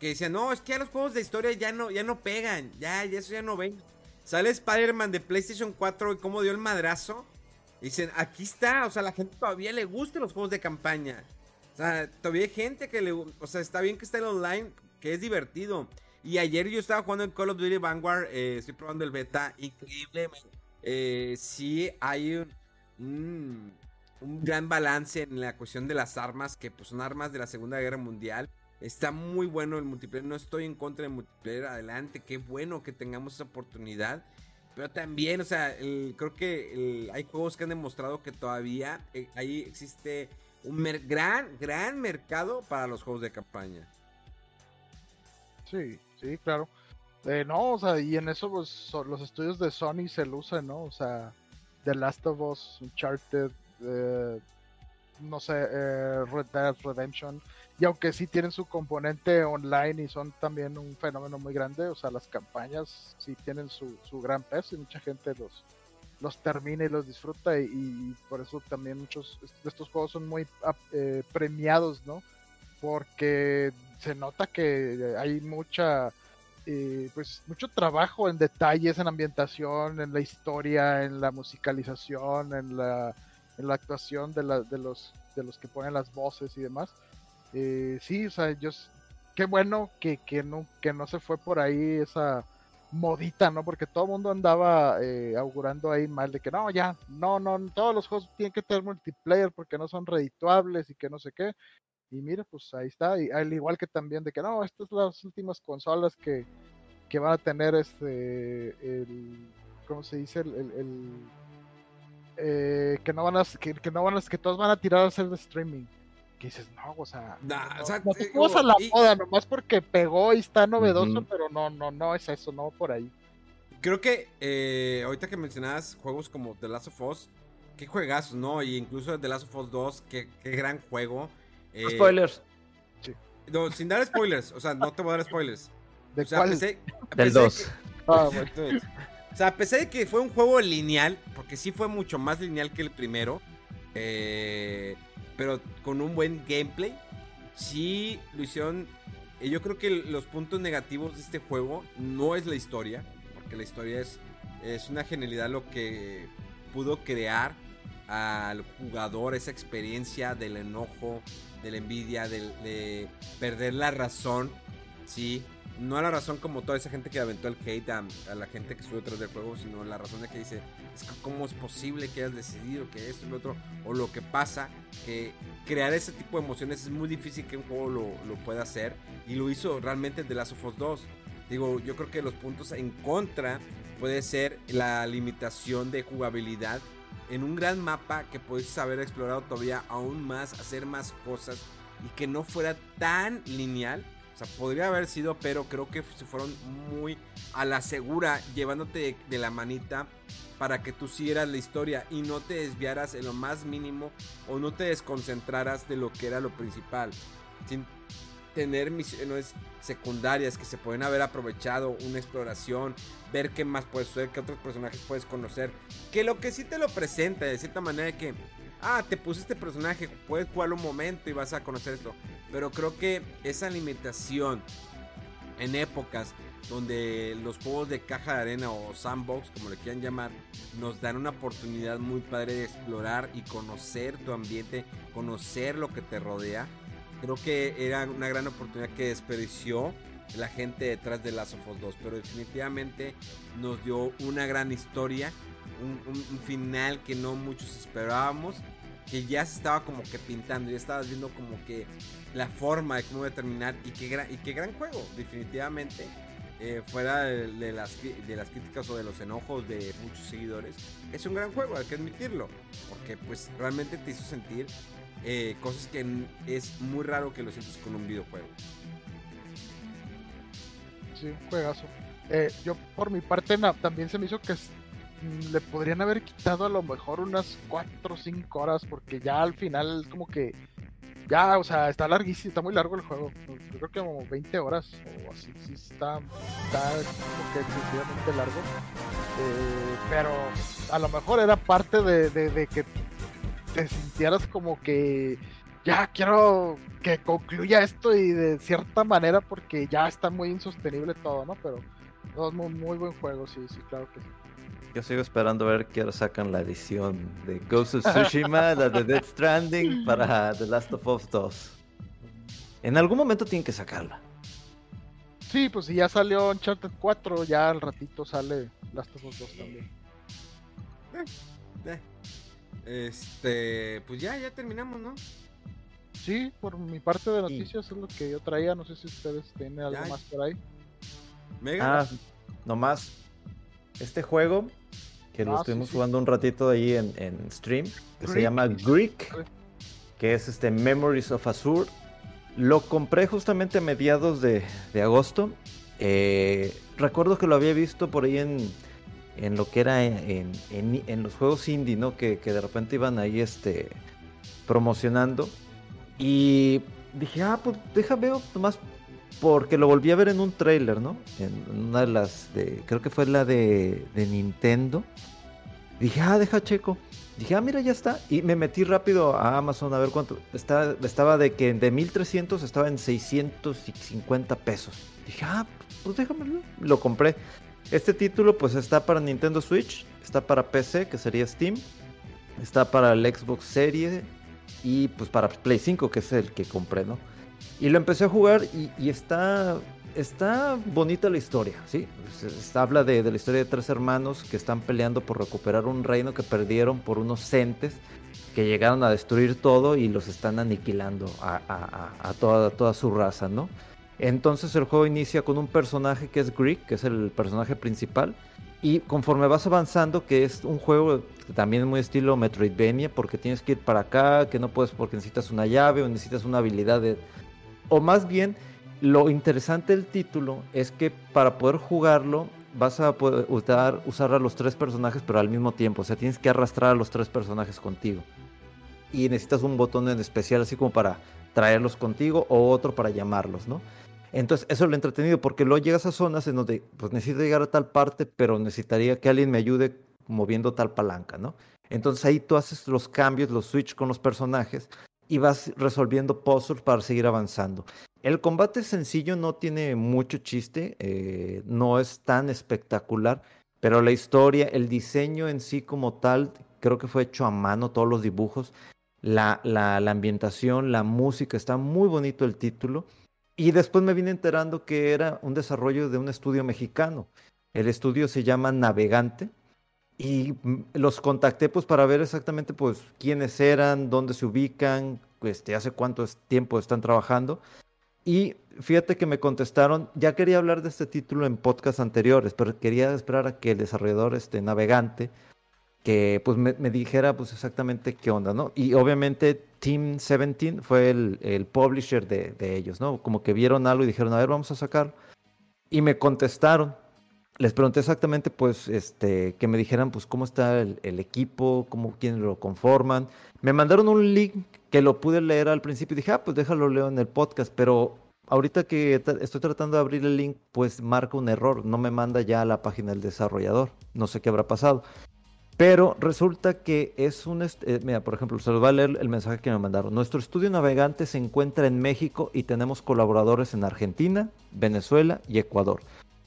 que decían, no, es que ya los juegos de historia ya no, ya no pegan, ya, ya eso ya no ven. Sale Spider-Man de PlayStation 4 y cómo dio el madrazo. Dicen, aquí está, o sea, la gente todavía le gustan los juegos de campaña. O sea, todavía hay gente que le... O sea, está bien que esté en online, que es divertido. Y ayer yo estaba jugando en Call of Duty Vanguard, eh, estoy probando el beta, increíble. Eh, sí hay un, un, gran balance en la cuestión de las armas, que pues son armas de la Segunda Guerra Mundial. Está muy bueno el multiplayer, no estoy en contra del multiplayer, adelante, qué bueno que tengamos esa oportunidad. Pero también, o sea, creo que hay juegos que han demostrado que todavía eh, ahí existe un gran, gran mercado para los juegos de campaña. Sí, sí, claro. Eh, no, o sea, y en eso pues los estudios de Sony se lucen, ¿no? O sea, The Last of Us, Uncharted, eh, no sé, eh, Red Dead Redemption. Y aunque sí tienen su componente online y son también un fenómeno muy grande, o sea, las campañas sí tienen su, su gran peso y mucha gente los, los termina y los disfruta y, por eso también muchos de estos juegos son muy eh, premiados, ¿no? Porque se nota que hay mucha, eh, pues mucho trabajo en detalles, en ambientación, en la historia, en la musicalización, en la, en la actuación de, la, de, los, de los que ponen las voces y demás. Eh, sí, o sea, yo, qué bueno que, que, no, que no se fue por ahí esa modita, ¿no? Porque todo el mundo andaba eh, augurando ahí mal de que no, ya, no, no, todos los juegos tienen que tener multiplayer porque no son redituables y que no sé qué. Y mira, pues ahí está, y al igual que también de que no, estas son las últimas consolas que, que van a tener este, el, ¿cómo se dice? El, eh, que no van a, que, que, no van a, que todos van a tirar a hacer de streaming dices, no, o sea, no, o sea, no, la moda, nomás porque pegó y está novedoso, pero no, no, no es eso, no por ahí. Creo que eh, ahorita que mencionabas juegos como The Last of Us, qué juegazos, ¿no? Y incluso The Last of Us 2, qué, qué gran juego. Eh, spoilers. Sí. No, sin dar spoilers, o sea, no te voy a dar spoilers. ¿De o sea, cuál? Del 2. Ah, bueno. O sea, a pesar de que fue un juego lineal, porque sí fue mucho más lineal que el primero, eh, pero con un buen gameplay. Sí lo hicieron. Eh, yo creo que los puntos negativos de este juego no es la historia, porque la historia es, es una genialidad lo que pudo crear al jugador esa experiencia del enojo, de la envidia, de, perder la razón, sí, no a la razón como toda esa gente que aventó el hate a, la gente que sube detrás del juego, sino la razón de que dice, es que cómo es posible que hayas decidido que esto y lo otro, o lo que pasa, que crear ese tipo de emociones es muy difícil que un juego lo, pueda hacer, y lo hizo realmente The Last of Us 2. Digo, yo creo que los puntos en contra puede ser la limitación de jugabilidad en un gran mapa que puedes haber explorado todavía aún más, hacer más cosas y que no fuera tan lineal o sea, podría haber sido, pero creo que se fueron muy a la segura, llevándote de, la manita para que tú siguieras la historia y no te desviaras en lo más mínimo o no te desconcentraras de lo que era lo principal. Sin tener misiones secundarias que se pueden haber aprovechado, una exploración, ver qué más puedes hacer, qué otros personajes puedes conocer. Que lo que sí te lo presenta de cierta manera que ah, te puse este personaje, puedes jugarlo un momento y vas a conocer esto. Pero creo que esa limitación en épocas donde los juegos de caja de arena o sandbox, como le quieran llamar, nos dan una oportunidad muy padre de explorar y conocer tu ambiente, conocer lo que te rodea. Creo que era una gran oportunidad que desperdició la gente detrás de Last of Us 2, pero definitivamente nos dio una gran historia un, final que no muchos esperábamos, que ya se estaba como que pintando, ya estabas viendo como que la forma de cómo determinar y qué gran, y qué gran juego, definitivamente. eh, fuera de, las, de las críticas o de los enojos de muchos seguidores, es un gran juego, hay que admitirlo. Porque pues realmente te hizo sentir eh, cosas que es muy raro que lo sientas con un videojuego. Sí, un juegazo. Eh, yo por mi parte también se me hizo que le podrían haber quitado a lo mejor unas 4 o 5 horas porque ya al final como que ya, o sea, está larguísimo, está muy largo el juego. Yo creo que como 20 horas o así, sí está, está como que excesivamente largo. Eh, pero a lo mejor era parte de, de- que te sintieras como que ya quiero que concluya esto y de cierta manera porque ya está muy insostenible todo, ¿no? Pero es muy, muy buen juego, sí, sí, claro que sí. Yo sigo esperando a ver que ahora sacan la edición de Ghost of (laughs) Tsushima, la de Death Stranding para The Last of Us 2. En algún momento tienen que sacarla. Sí, pues si ya salió Uncharted 4, ya al ratito sale Last of Us 2 también. Eh, Este, pues ya, ya terminamos, ¿no? Sí, por mi parte de noticias es lo que yo traía, no sé si ustedes tienen algo Ya. más por ahí. Mega. Ah, nomás. Este juego, que lo Ah, sí, estuvimos sí. jugando un ratito ahí en, en stream, que se llama Greek, que es este Memories of Azure. Lo compré justamente a mediados de, de agosto. Eh, recuerdo que lo había visto por ahí en, en lo que era en, en- los juegos indie, ¿no? Que, que de repente iban ahí este, promocionando. Y dije, ah, pues deja veo nomás porque lo volví a ver en un trailer, ¿no? En una de las de, creo que fue la de, de Nintendo. Dije, ah, deja checo. Dije, ah, mira, ya está. Y me metí rápido a Amazon a ver cuánto. Está, estaba de que de 1300 estaba en 650 pesos. Dije, ah, pues déjamelo. Lo compré. Este título, pues está para Nintendo Switch, está para PC, que sería Steam, está para el Xbox Series y pues para Play 5, que es el que compré, ¿no? Y lo empecé a jugar y, está, está bonita la historia, ¿sí? Se- habla de, la historia de tres hermanos que están peleando por recuperar un reino que perdieron por unos centes que llegaron a destruir todo y los están aniquilando a, toda, toda su raza, ¿no? Entonces el juego inicia con un personaje que es Greek, que es el personaje principal. Y conforme vas avanzando, que es un juego también muy estilo Metroidvania, porque tienes que ir para acá, que no puedes porque necesitas una llave o necesitas una habilidad de... O más bien, lo interesante del título es que para poder jugarlo vas a poder usar, usar a los tres personajes, pero al mismo tiempo. O sea, tienes que arrastrar a los tres personajes contigo. Y necesitas un botón en especial, así como para traerlos contigo, o otro para llamarlos, ¿no? Entonces, eso es lo entretenido, porque luego llegas a zonas en donde pues necesito llegar a tal parte, pero necesitaría que alguien me ayude moviendo tal palanca, ¿no? Entonces ahí tú haces los cambios, los switch con los personajes y vas resolviendo puzzles para seguir avanzando. El combate sencillo no tiene mucho chiste, eh, no es tan espectacular, pero la historia, el diseño en sí como tal, creo que fue hecho a mano, todos los dibujos, la, la, la ambientación, la música, está muy bonito el título. Y después me vine enterando que era un desarrollo de un estudio mexicano. El estudio se llama Navegante. Y los contacté pues para ver exactamente pues quiénes eran, dónde se ubican, este, hace cuánto tiempo están trabajando. Y fíjate que me contestaron, ya quería hablar de este título en podcasts anteriores, pero quería esperar a que el desarrollador este, Navegante que pues me, me dijera pues exactamente qué onda, ¿no? Y obviamente Team 17 fue el, el publisher de, de ellos, ¿no? Como que vieron algo y dijeron, a ver, vamos a sacarlo. Y me contestaron. Les pregunté exactamente, pues, este, que me dijeran, pues, cómo está el, el equipo, cómo, quiénes lo conforman. Me mandaron un link que lo pude leer al principio y dije, ah, pues déjalo leo en el podcast, pero ahorita que estoy tratando de abrir el link, pues marca un error, no me manda ya a la página del desarrollador. No sé qué habrá pasado. Pero resulta que es un... eh, mira, por ejemplo, se los va a leer el mensaje que me mandaron. Nuestro estudio navegante se encuentra en México y tenemos colaboradores en Argentina, Venezuela y Ecuador.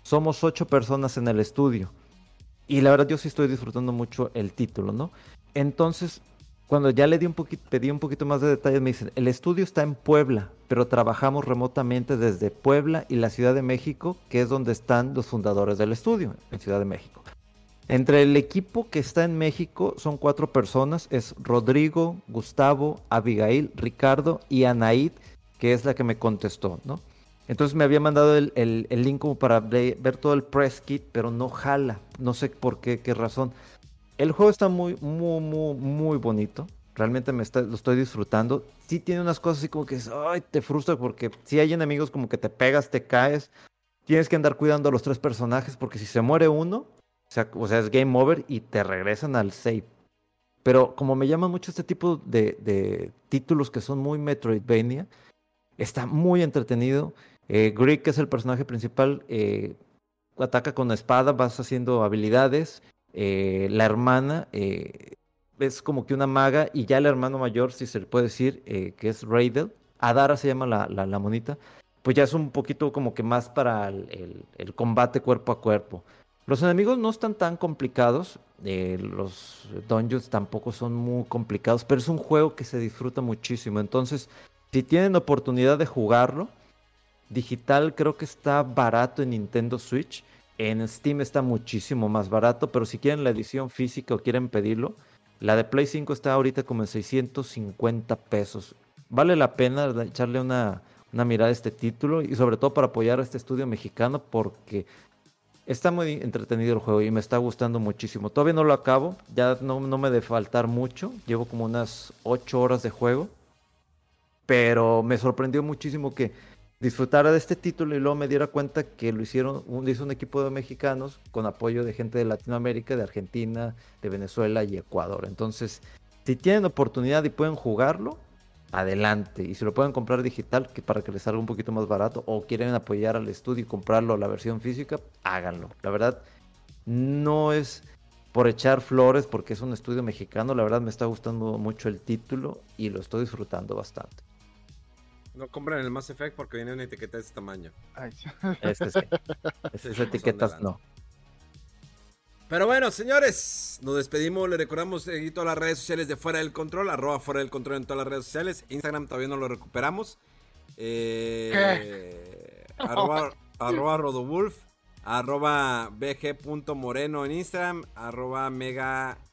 Somos ocho personas en el estudio. Y la verdad yo sí estoy disfrutando mucho el título, ¿no? Entonces, cuando ya le di un poquito, pedí un poquito más de detalles, me dicen, el estudio está en Puebla, pero trabajamos remotamente desde Puebla y la Ciudad de México, que es donde están los fundadores del estudio, en Ciudad de México. Entre el equipo que está en México son cuatro personas, es Rodrigo, Gustavo, Abigail, Ricardo y Anaid, que es la que me contestó, ¿no? Entonces me había mandado el, el, el link como para ver todo el press kit, pero no jala. No sé por qué, qué razón. El juego está muy, muy, muy, muy bonito. Realmente me está, lo estoy disfrutando. Sí tiene unas cosas así como que ay, te frustra porque si hay enemigos como que te pegas, te caes. Tienes que andar cuidando a los tres personajes porque si se muere uno, o sea, o sea es game over y te regresan al save. Pero como me llama mucho este tipo de, de títulos que son muy Metroidvania, está muy entretenido. Eh, que es el personaje principal, eh, ataca con la espada, vas haciendo habilidades. Eh, la hermana eh, es como que una maga y ya el hermano mayor, si se le puede decir, que es Raidel, Adara se llama la, la, monita, pues ya es un poquito como que más para el, el, combate cuerpo a cuerpo. Los enemigos no están tan complicados, los dungeons tampoco son muy complicados, pero es un juego que se disfruta muchísimo. Entonces, si tienen oportunidad de jugarlo, digital creo que está barato en Nintendo Switch. En Steam está muchísimo más barato, pero si quieren la edición física o quieren pedirlo, la de Play 5 está ahorita como en 650 pesos. Vale la pena echarle una, una mirada a este título y sobre todo para apoyar a este estudio mexicano porque está muy entretenido el juego y me está gustando muchísimo. Todavía no lo acabo, ya no, no me de faltar mucho, llevo como unas 8 horas de juego, pero me sorprendió muchísimo que disfrutara de este título y luego me diera cuenta que lo hicieron, un, hizo un equipo de mexicanos con apoyo de gente de Latinoamérica, de Argentina, de Venezuela y Ecuador. Entonces, si tienen oportunidad y pueden jugarlo, adelante. Y si lo pueden comprar digital, que para que les salga un poquito más barato, o quieren apoyar al estudio y comprarlo la versión física, háganlo. La verdad, no es por echar flores porque es un estudio mexicano, la verdad me está gustando mucho el título y lo estoy disfrutando bastante. No compren el Mass Effect porque viene una etiqueta de este tamaño. Ay, este sí. (laughs) Esas etiquetas no. Pero bueno, señores, nos despedimos. Le recordamos seguir todas las redes sociales de Fuera del Control, arroba Fuera del Control en todas las redes sociales. Instagram todavía no lo recuperamos. Eh, (laughs) arroba, arroba Rodowulf, arroba bg.moreno en Instagram, arroba mega-fdc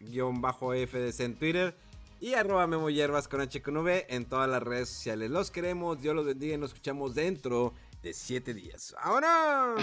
en Twitter y arroba Memo Hierbas con H con V en todas las redes sociales. Los queremos, Dios los bendiga y nos escuchamos dentro de 7 días. ¡Vámonos!